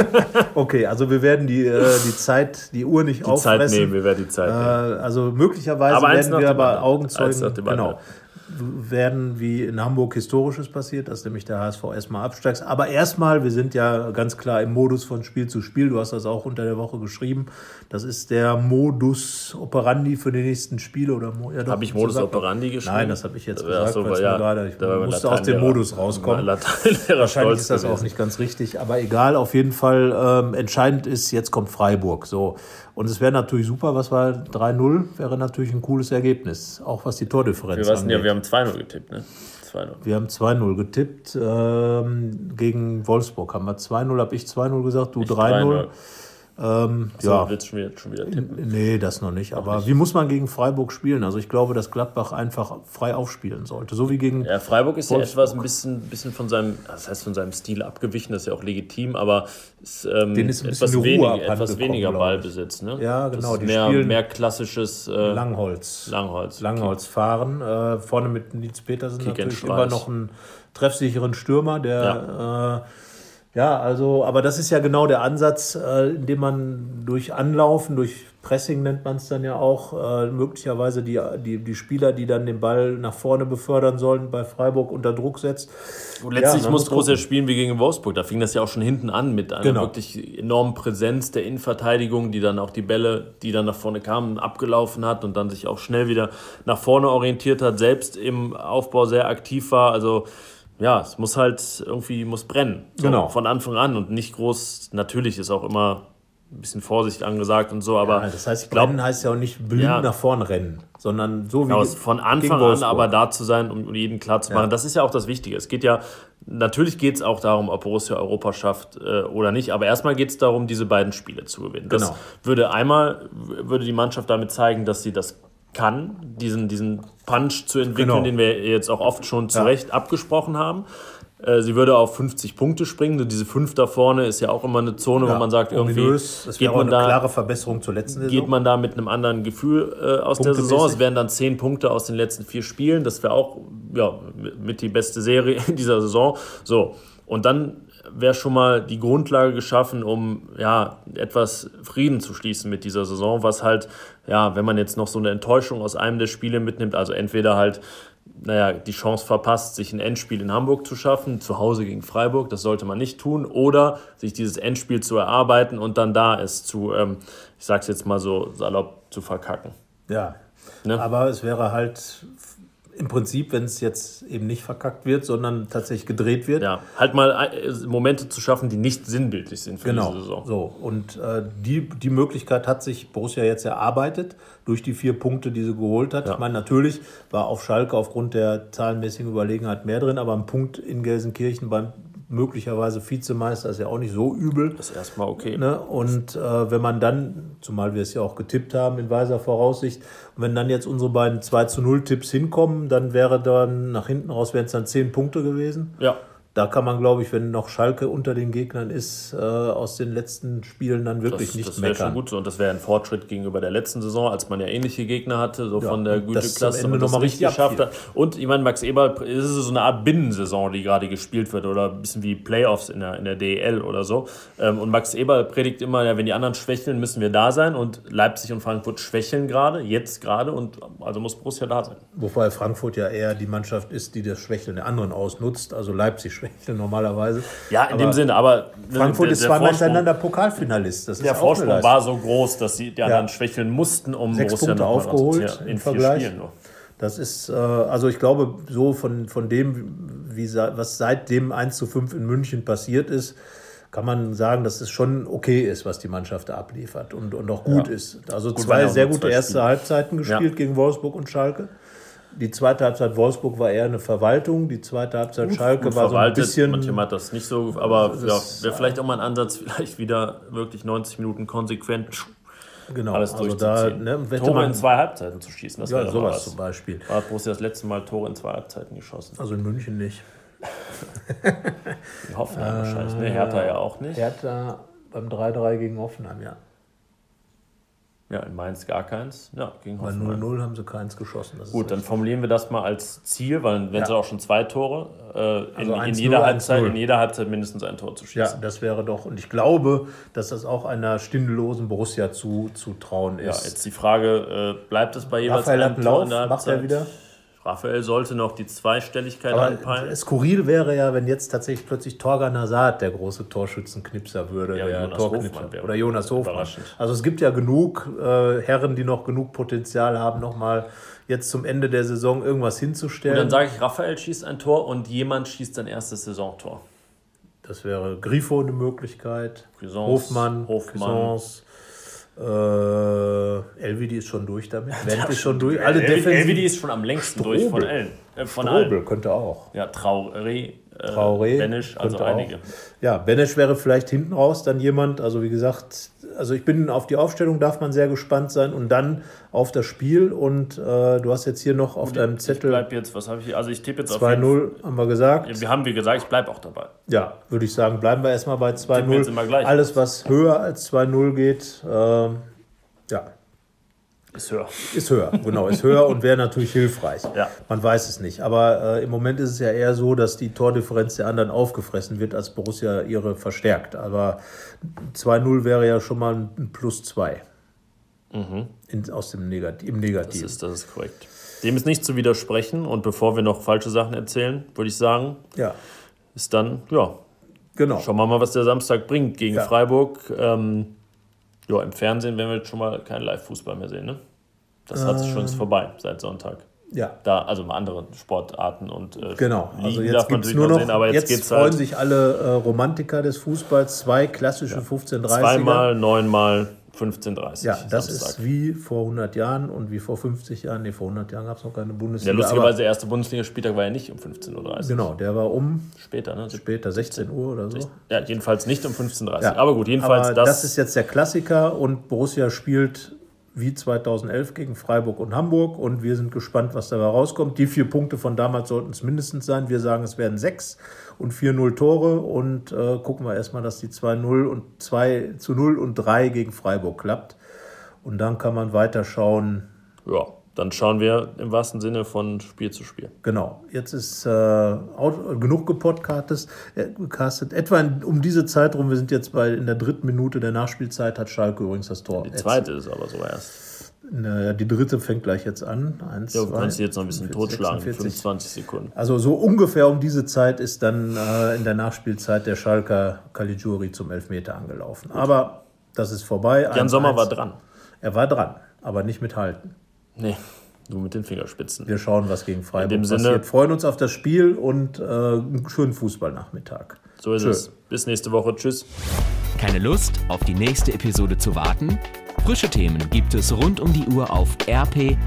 [SPEAKER 2] okay, also wir werden die, äh, die Zeit, die Uhr nicht
[SPEAKER 1] Die
[SPEAKER 2] auffressen.
[SPEAKER 1] Zeit nehmen, wir werden die Zeit
[SPEAKER 2] Äh,
[SPEAKER 1] nehmen.
[SPEAKER 2] also möglicherweise werden wir aber.
[SPEAKER 1] Eins
[SPEAKER 2] Augenzeugen, genau. Werden wie in Hamburg Historisches passiert, dass nämlich der HSV erstmal absteigt. Aber erstmal, wir sind ja ganz klar im Modus von Spiel zu Spiel. Du hast das auch unter der Woche geschrieben. Das ist der Modus operandi für die nächsten Spiele. oder ja,
[SPEAKER 1] Habe ich Modus
[SPEAKER 2] sagt man.
[SPEAKER 1] operandi geschrieben?
[SPEAKER 2] Nein, das habe ich jetzt gesagt,
[SPEAKER 1] so, ja,
[SPEAKER 2] gerade, ich musste aus dem Modus rauskommen. Wahrscheinlich ist das auch nicht ganz richtig, aber egal, auf jeden Fall ähm, entscheidend ist, jetzt kommt Freiburg. So. Und es wäre natürlich super, was war 3-0, wäre natürlich ein cooles Ergebnis, auch was die Tordifferenz
[SPEAKER 1] Wir, wissen ja,
[SPEAKER 2] angeht.
[SPEAKER 1] wir haben 2-0 getippt, ne? 2-0.
[SPEAKER 2] Wir haben 2-0 getippt ähm, gegen Wolfsburg. Haben wir 2-0, habe ich 2-0 gesagt, du 3-0. Ähm,
[SPEAKER 1] So,
[SPEAKER 2] ja,
[SPEAKER 1] willst du schon wieder, schon wieder tippen?
[SPEAKER 2] nee, das noch nicht. Aber wie muss man gegen Freiburg spielen? Also ich glaube, dass Gladbach einfach frei aufspielen sollte. So wie gegen
[SPEAKER 1] Ja, Freiburg ist ja
[SPEAKER 2] Wolfsburg.
[SPEAKER 1] etwas ein bisschen, bisschen von seinem, das heißt von seinem Stil abgewichen, das ist ja auch legitim, aber ist, ähm,
[SPEAKER 2] Denen ist ein bisschen
[SPEAKER 1] etwas,
[SPEAKER 2] abhanden
[SPEAKER 1] etwas weniger. Ballbesitz. Ne?
[SPEAKER 2] Ja, genau, die
[SPEAKER 1] mehr,
[SPEAKER 2] spielen
[SPEAKER 1] mehr klassisches äh,
[SPEAKER 2] Langholz.
[SPEAKER 1] Langholz.
[SPEAKER 2] Langholz fahren. Äh, vorne mit Nils Petersen
[SPEAKER 1] Kick
[SPEAKER 2] natürlich immer noch einen treffsicheren Stürmer, der ja. Äh, ja, also, aber das ist ja genau der Ansatz, äh, indem man durch Anlaufen, durch Pressing nennt man es dann ja auch, äh, möglicherweise die, die, die Spieler, die dann den Ball nach vorne befördern sollen, bei Freiburg unter Druck setzt.
[SPEAKER 1] Und letztlich
[SPEAKER 2] Ja,
[SPEAKER 1] muss Borussia spielen wie gegen Wolfsburg. Da fing das ja auch schon hinten an mit einer
[SPEAKER 2] Genau.
[SPEAKER 1] wirklich enormen Präsenz der Innenverteidigung, die dann auch die Bälle, die dann nach vorne kamen, abgelaufen hat und dann sich auch schnell wieder nach vorne orientiert hat, selbst im Aufbau sehr aktiv war. Also ja, es muss halt irgendwie muss brennen. So,
[SPEAKER 2] Genau.
[SPEAKER 1] Von Anfang an und nicht groß. Natürlich ist auch immer ein bisschen Vorsicht angesagt und so, aber
[SPEAKER 2] Ja, das heißt, brennen heißt ja auch nicht blind
[SPEAKER 1] Ja.
[SPEAKER 2] nach vorne rennen, sondern so wie
[SPEAKER 1] Genau, es von Anfang an aber da zu sein, um jeden klar zu machen.
[SPEAKER 2] Ja.
[SPEAKER 1] Das ist ja auch das Wichtige. Es geht ja, natürlich geht es auch darum, ob Borussia Europa schafft äh, oder nicht. Aber erstmal geht es darum, diese beiden Spiele zu gewinnen. Das
[SPEAKER 2] Genau.
[SPEAKER 1] würde einmal, würde die Mannschaft damit zeigen, dass sie das kann, diesen, diesen Punch zu entwickeln,
[SPEAKER 2] Genau.
[SPEAKER 1] den wir jetzt auch oft schon zu Recht abgesprochen haben. Äh, Sie würde auf 50 Punkte springen. Diese 5 da vorne ist ja auch immer eine Zone, wo man sagt, irgendwie
[SPEAKER 2] ominös. Das
[SPEAKER 1] geht man
[SPEAKER 2] eine
[SPEAKER 1] da
[SPEAKER 2] klare Verbesserung zur letzten Saison.
[SPEAKER 1] geht man da mit einem anderen Gefühl äh, aus der. Saison. Es wären dann zehn Punkte aus den letzten vier Spielen. Das wäre auch ja, mit die beste Serie in dieser Saison. So, und dann wäre schon mal die Grundlage geschaffen, um ja, etwas Frieden zu schließen mit dieser Saison, was halt, ja, wenn man jetzt noch so eine Enttäuschung aus einem der Spiele mitnimmt, also entweder halt naja, die Chance verpasst, sich ein Endspiel in Hamburg zu schaffen, zu Hause gegen Freiburg, das sollte man nicht tun, oder sich dieses Endspiel zu erarbeiten und dann da es zu, ähm, ich sag's jetzt mal so salopp, zu verkacken.
[SPEAKER 2] Ja.
[SPEAKER 1] Ne?
[SPEAKER 2] Aber es wäre halt im Prinzip, wenn es jetzt eben nicht verkackt wird, sondern tatsächlich gedreht wird.
[SPEAKER 1] Ja, halt mal äh, Momente zu schaffen, die nicht sinnbildlich sind für
[SPEAKER 2] Genau.
[SPEAKER 1] diese Saison.
[SPEAKER 2] So. Und äh, die, die Möglichkeit hat sich Borussia jetzt erarbeitet durch die vier Punkte, die sie geholt hat.
[SPEAKER 1] Ja.
[SPEAKER 2] Ich meine, natürlich war auf Schalke aufgrund der zahlenmäßigen Überlegenheit mehr drin, aber ein Punkt in Gelsenkirchen beim möglicherweise Vizemeister ist ja auch nicht so übel.
[SPEAKER 1] Das ist erstmal okay.
[SPEAKER 2] Ne? Und äh, wenn man dann, zumal wir es ja auch getippt haben in weiser Voraussicht, und wenn dann jetzt unsere beiden 2 zu 0 Tipps hinkommen, dann wäre dann nach hinten raus wären es dann 10 Punkte gewesen.
[SPEAKER 1] Ja,
[SPEAKER 2] Da kann man, glaube ich, wenn noch Schalke unter den Gegnern ist, äh, aus den letzten Spielen dann wirklich
[SPEAKER 1] das,
[SPEAKER 2] nicht
[SPEAKER 1] das wäre schon
[SPEAKER 2] meckern.
[SPEAKER 1] gut so. Und das wäre ein Fortschritt gegenüber der letzten Saison, als man ja ähnliche Gegner hatte, so
[SPEAKER 2] Ja,
[SPEAKER 1] von der
[SPEAKER 2] das
[SPEAKER 1] Güteklasse und das
[SPEAKER 2] richtig
[SPEAKER 1] geschafft hat. Und ich meine, Max Eberl, es ist so eine Art Binnensaison, die gerade gespielt wird oder ein bisschen wie Playoffs in der, in der DEL oder so. Ähm, Und Max Eberl predigt immer, ja, wenn die anderen schwächeln, müssen wir da sein. Und Leipzig und Frankfurt schwächeln gerade, jetzt gerade. Und also muss Borussia da sein.
[SPEAKER 2] Wobei Frankfurt ja eher die Mannschaft ist, die das Schwächeln der anderen ausnutzt. Also Leipzig schwächelt normalerweise.
[SPEAKER 1] Ja, in
[SPEAKER 2] Aber
[SPEAKER 1] dem Sinne, aber
[SPEAKER 2] Frankfurt
[SPEAKER 1] der-
[SPEAKER 2] ist zweimal hintereinander Pokalfinalist. Das ist
[SPEAKER 1] Der Vorsprung war so groß, dass sie die anderen schwächeln mussten, um
[SPEAKER 2] Sechs
[SPEAKER 1] Borussia
[SPEAKER 2] Punkte aufgeholt
[SPEAKER 1] ja,
[SPEAKER 2] im
[SPEAKER 1] in vier
[SPEAKER 2] Vergleich.
[SPEAKER 1] Spielen nur.
[SPEAKER 2] Das ist, äh, also ich glaube, so von, von dem, wie, was seit dem 1 zu 5 in München passiert ist, kann man sagen, dass es schon okay ist, was die Mannschaft da abliefert und, und auch gut
[SPEAKER 1] Ja.
[SPEAKER 2] ist. Also
[SPEAKER 1] waren
[SPEAKER 2] zwei
[SPEAKER 1] ja
[SPEAKER 2] sehr gute erste. Halbzeiten gespielt gegen Wolfsburg und Schalke. Die zweite Halbzeit Wolfsburg war eher eine Verwaltung. Die zweite Halbzeit Schalke
[SPEAKER 1] Gut
[SPEAKER 2] war so ein bisschen.
[SPEAKER 1] manchmal hat das nicht so, aber ja, wäre vielleicht auch mal ein Ansatz, vielleicht wieder wirklich 90 Minuten konsequent
[SPEAKER 2] Genau,
[SPEAKER 1] alles
[SPEAKER 2] also da
[SPEAKER 1] durchzuziehen.
[SPEAKER 2] ne,
[SPEAKER 1] Tore
[SPEAKER 2] man
[SPEAKER 1] in zwei Halbzeiten zu schießen, das
[SPEAKER 2] ja, sowas
[SPEAKER 1] was.
[SPEAKER 2] zum Beispiel.
[SPEAKER 1] War Borussia das letzte Mal Tore in zwei Halbzeiten geschossen.
[SPEAKER 2] Also in München nicht.
[SPEAKER 1] In Hoffenheim wahrscheinlich, ne? Hertha ja auch nicht.
[SPEAKER 2] Hertha beim 3-3 gegen Hoffenheim, ja.
[SPEAKER 1] Ja, in Mainz gar keins. Ja, gegen
[SPEAKER 2] Bei
[SPEAKER 1] Hoffenheim.
[SPEAKER 2] 0-0 haben sie keins geschossen. Ist
[SPEAKER 1] Gut, dann formulieren wir das mal als Ziel, weil wenn
[SPEAKER 2] Ja.
[SPEAKER 1] sie auch schon zwei Tore, äh, in,
[SPEAKER 2] Also
[SPEAKER 1] in,
[SPEAKER 2] 1-0,
[SPEAKER 1] jeder Halbzeit,
[SPEAKER 2] 1-0.
[SPEAKER 1] in jeder Halbzeit mindestens ein Tor zu
[SPEAKER 2] Ja,
[SPEAKER 1] schießen.
[SPEAKER 2] das wäre doch, und ich glaube, dass das auch einer stindelosen Borussia zu, zutrauen
[SPEAKER 1] Ja,
[SPEAKER 2] ist.
[SPEAKER 1] jetzt die Frage, äh, bleibt es bei jeweils
[SPEAKER 2] Raphael
[SPEAKER 1] einem Tor in der
[SPEAKER 2] macht er
[SPEAKER 1] Halbzeit?
[SPEAKER 2] wieder.
[SPEAKER 1] Raphael sollte noch die Zweistelligkeit
[SPEAKER 2] Aber
[SPEAKER 1] anpeilen.
[SPEAKER 2] skurril wäre ja, wenn jetzt tatsächlich plötzlich Torgan Hazard der große Torschützenknipser würde,
[SPEAKER 1] Ja,
[SPEAKER 2] der Torknipser. Oder Jonas Hofmann. Also es gibt ja genug äh, Herren, die noch genug Potenzial haben, nochmal jetzt zum Ende der Saison irgendwas hinzustellen.
[SPEAKER 1] Und dann sage ich, Raphael schießt ein Tor und jemand schießt sein erstes Saisontor.
[SPEAKER 2] das wäre Grifo eine Möglichkeit.
[SPEAKER 1] Cuisance,
[SPEAKER 2] Hofmann,
[SPEAKER 1] Hofmann.
[SPEAKER 2] Cuisance, Äh, Elvidi ist schon durch damit. Wendt ist schon durch. Alle
[SPEAKER 1] Elvidi
[SPEAKER 2] defensiv.
[SPEAKER 1] ist schon am längsten durch von
[SPEAKER 2] Strobel.
[SPEAKER 1] allen. Äh, von allen.
[SPEAKER 2] Strobel könnte auch.
[SPEAKER 1] Ja, Traoré,
[SPEAKER 2] Traoré
[SPEAKER 1] Benisch, also
[SPEAKER 2] auch.
[SPEAKER 1] einige.
[SPEAKER 2] Ja, Benesch wäre vielleicht hinten raus dann jemand. Also wie gesagt, also ich bin auf die Aufstellung, darf man sehr gespannt sein. Und dann auf das Spiel. Und äh, du hast jetzt hier noch auf deinem
[SPEAKER 1] Ich
[SPEAKER 2] Zettel
[SPEAKER 1] bleib jetzt, was habe ich hier? Also ich tippe jetzt auf jeden
[SPEAKER 2] 2-0, haben wir gesagt.
[SPEAKER 1] Wir haben, wie gesagt, ich bleibe auch dabei.
[SPEAKER 2] Ja, würde ich sagen, bleiben wir erstmal bei
[SPEAKER 1] Tippen wir jetzt immer
[SPEAKER 2] 2-0.
[SPEAKER 1] gleich.
[SPEAKER 2] Alles, was höher als 2-0 geht, ähm, ja,
[SPEAKER 1] Ist höher.
[SPEAKER 2] Ist höher, genau, ist höher und wäre natürlich hilfreich.
[SPEAKER 1] Ja.
[SPEAKER 2] Man weiß es nicht. Aber äh, im Moment ist es ja eher so, dass die Tordifferenz der anderen aufgefressen wird, als Borussia ihre verstärkt. Aber 2-0 wäre ja schon mal ein Plus 2 in, aus dem Negat im
[SPEAKER 1] Mhm. Das ist, das ist korrekt. Dem ist nicht zu widersprechen. Und bevor wir noch falsche Sachen erzählen, würde ich sagen,
[SPEAKER 2] Ja,
[SPEAKER 1] ist dann, ja,
[SPEAKER 2] genau.
[SPEAKER 1] schauen wir mal, was der Samstag bringt gegen
[SPEAKER 2] Ja.
[SPEAKER 1] Freiburg. Ähm, ja, im Fernsehen werden wir jetzt schon mal keinen Live-Fußball mehr sehen, ne? Das hat schon
[SPEAKER 2] Ähm.
[SPEAKER 1] ist vorbei seit Sonntag.
[SPEAKER 2] Ja,
[SPEAKER 1] Da, also mal andere Sportarten und äh,
[SPEAKER 2] Genau,
[SPEAKER 1] Ligen
[SPEAKER 2] also
[SPEAKER 1] darf
[SPEAKER 2] jetzt gibt es nur noch,
[SPEAKER 1] sehen, aber jetzt,
[SPEAKER 2] jetzt, freuen
[SPEAKER 1] halt
[SPEAKER 2] sich alle äh, Romantiker des Fußballs, zwei klassische 15-30er.
[SPEAKER 1] zweimal, neunmal, 15:30.
[SPEAKER 2] Ja, das
[SPEAKER 1] Samstag.
[SPEAKER 2] ist wie vor 100 Jahren und wie vor 50 Jahren. Nee, vor 100 Jahren gab es noch keine
[SPEAKER 1] Ja,
[SPEAKER 2] Bundesliga.
[SPEAKER 1] lustigerweise, der erste Bundesligaspieltag war ja nicht um 15.30 Uhr.
[SPEAKER 2] genau, der war um
[SPEAKER 1] Später, ne?
[SPEAKER 2] später, 16 Uhr oder so.
[SPEAKER 1] Ja, jedenfalls nicht um 15.30 Uhr.
[SPEAKER 2] Ja.
[SPEAKER 1] Aber gut, jedenfalls
[SPEAKER 2] Aber
[SPEAKER 1] das.
[SPEAKER 2] das ist jetzt der Klassiker und Borussia spielt wie 2011 gegen Freiburg und Hamburg und wir sind gespannt, was dabei rauskommt. Die vier Punkte von damals sollten es mindestens sein. Wir sagen, es werden sechs und 4-0 Tore und äh, gucken wir erstmal, dass die 2-0 und 2 zu 0 und 3 gegen Freiburg klappt. Und dann kann man weiter schauen.
[SPEAKER 1] ja, dann schauen wir im wahrsten Sinne von Spiel zu Spiel.
[SPEAKER 2] Genau, jetzt ist äh, genug gepodcastet. Äh. Etwa in, um diese Zeit rum, wir sind jetzt bei in der dritten Minute der Nachspielzeit, hat Schalke übrigens das Tor.
[SPEAKER 1] Die zweite ist aber so erst.
[SPEAKER 2] Naja, die dritte fängt gleich jetzt an. Eins,
[SPEAKER 1] Ja, du
[SPEAKER 2] zwei,
[SPEAKER 1] kannst sie jetzt noch ein bisschen
[SPEAKER 2] 45,
[SPEAKER 1] totschlagen.
[SPEAKER 2] 46.
[SPEAKER 1] 25 Sekunden.
[SPEAKER 2] Also so ungefähr um diese Zeit ist dann äh, in der Nachspielzeit der Schalker Caligiuri zum Elfmeter angelaufen. Aber das ist vorbei.
[SPEAKER 1] Jan
[SPEAKER 2] 1-1.
[SPEAKER 1] Sommer war dran.
[SPEAKER 2] Er war dran, aber nicht mithalten.
[SPEAKER 1] Nee, nur mit den Fingerspitzen.
[SPEAKER 2] Wir schauen, was gegen Freiburg
[SPEAKER 1] dem Sinne-
[SPEAKER 2] passiert. Freuen uns auf das Spiel und äh, einen schönen Fußballnachmittag.
[SPEAKER 1] So ist
[SPEAKER 2] Tschö.
[SPEAKER 1] es. Bis nächste Woche. Tschüss.
[SPEAKER 3] Keine Lust, auf die nächste Episode zu warten? Frische Themen gibt es rund um die Uhr auf rp-online.de.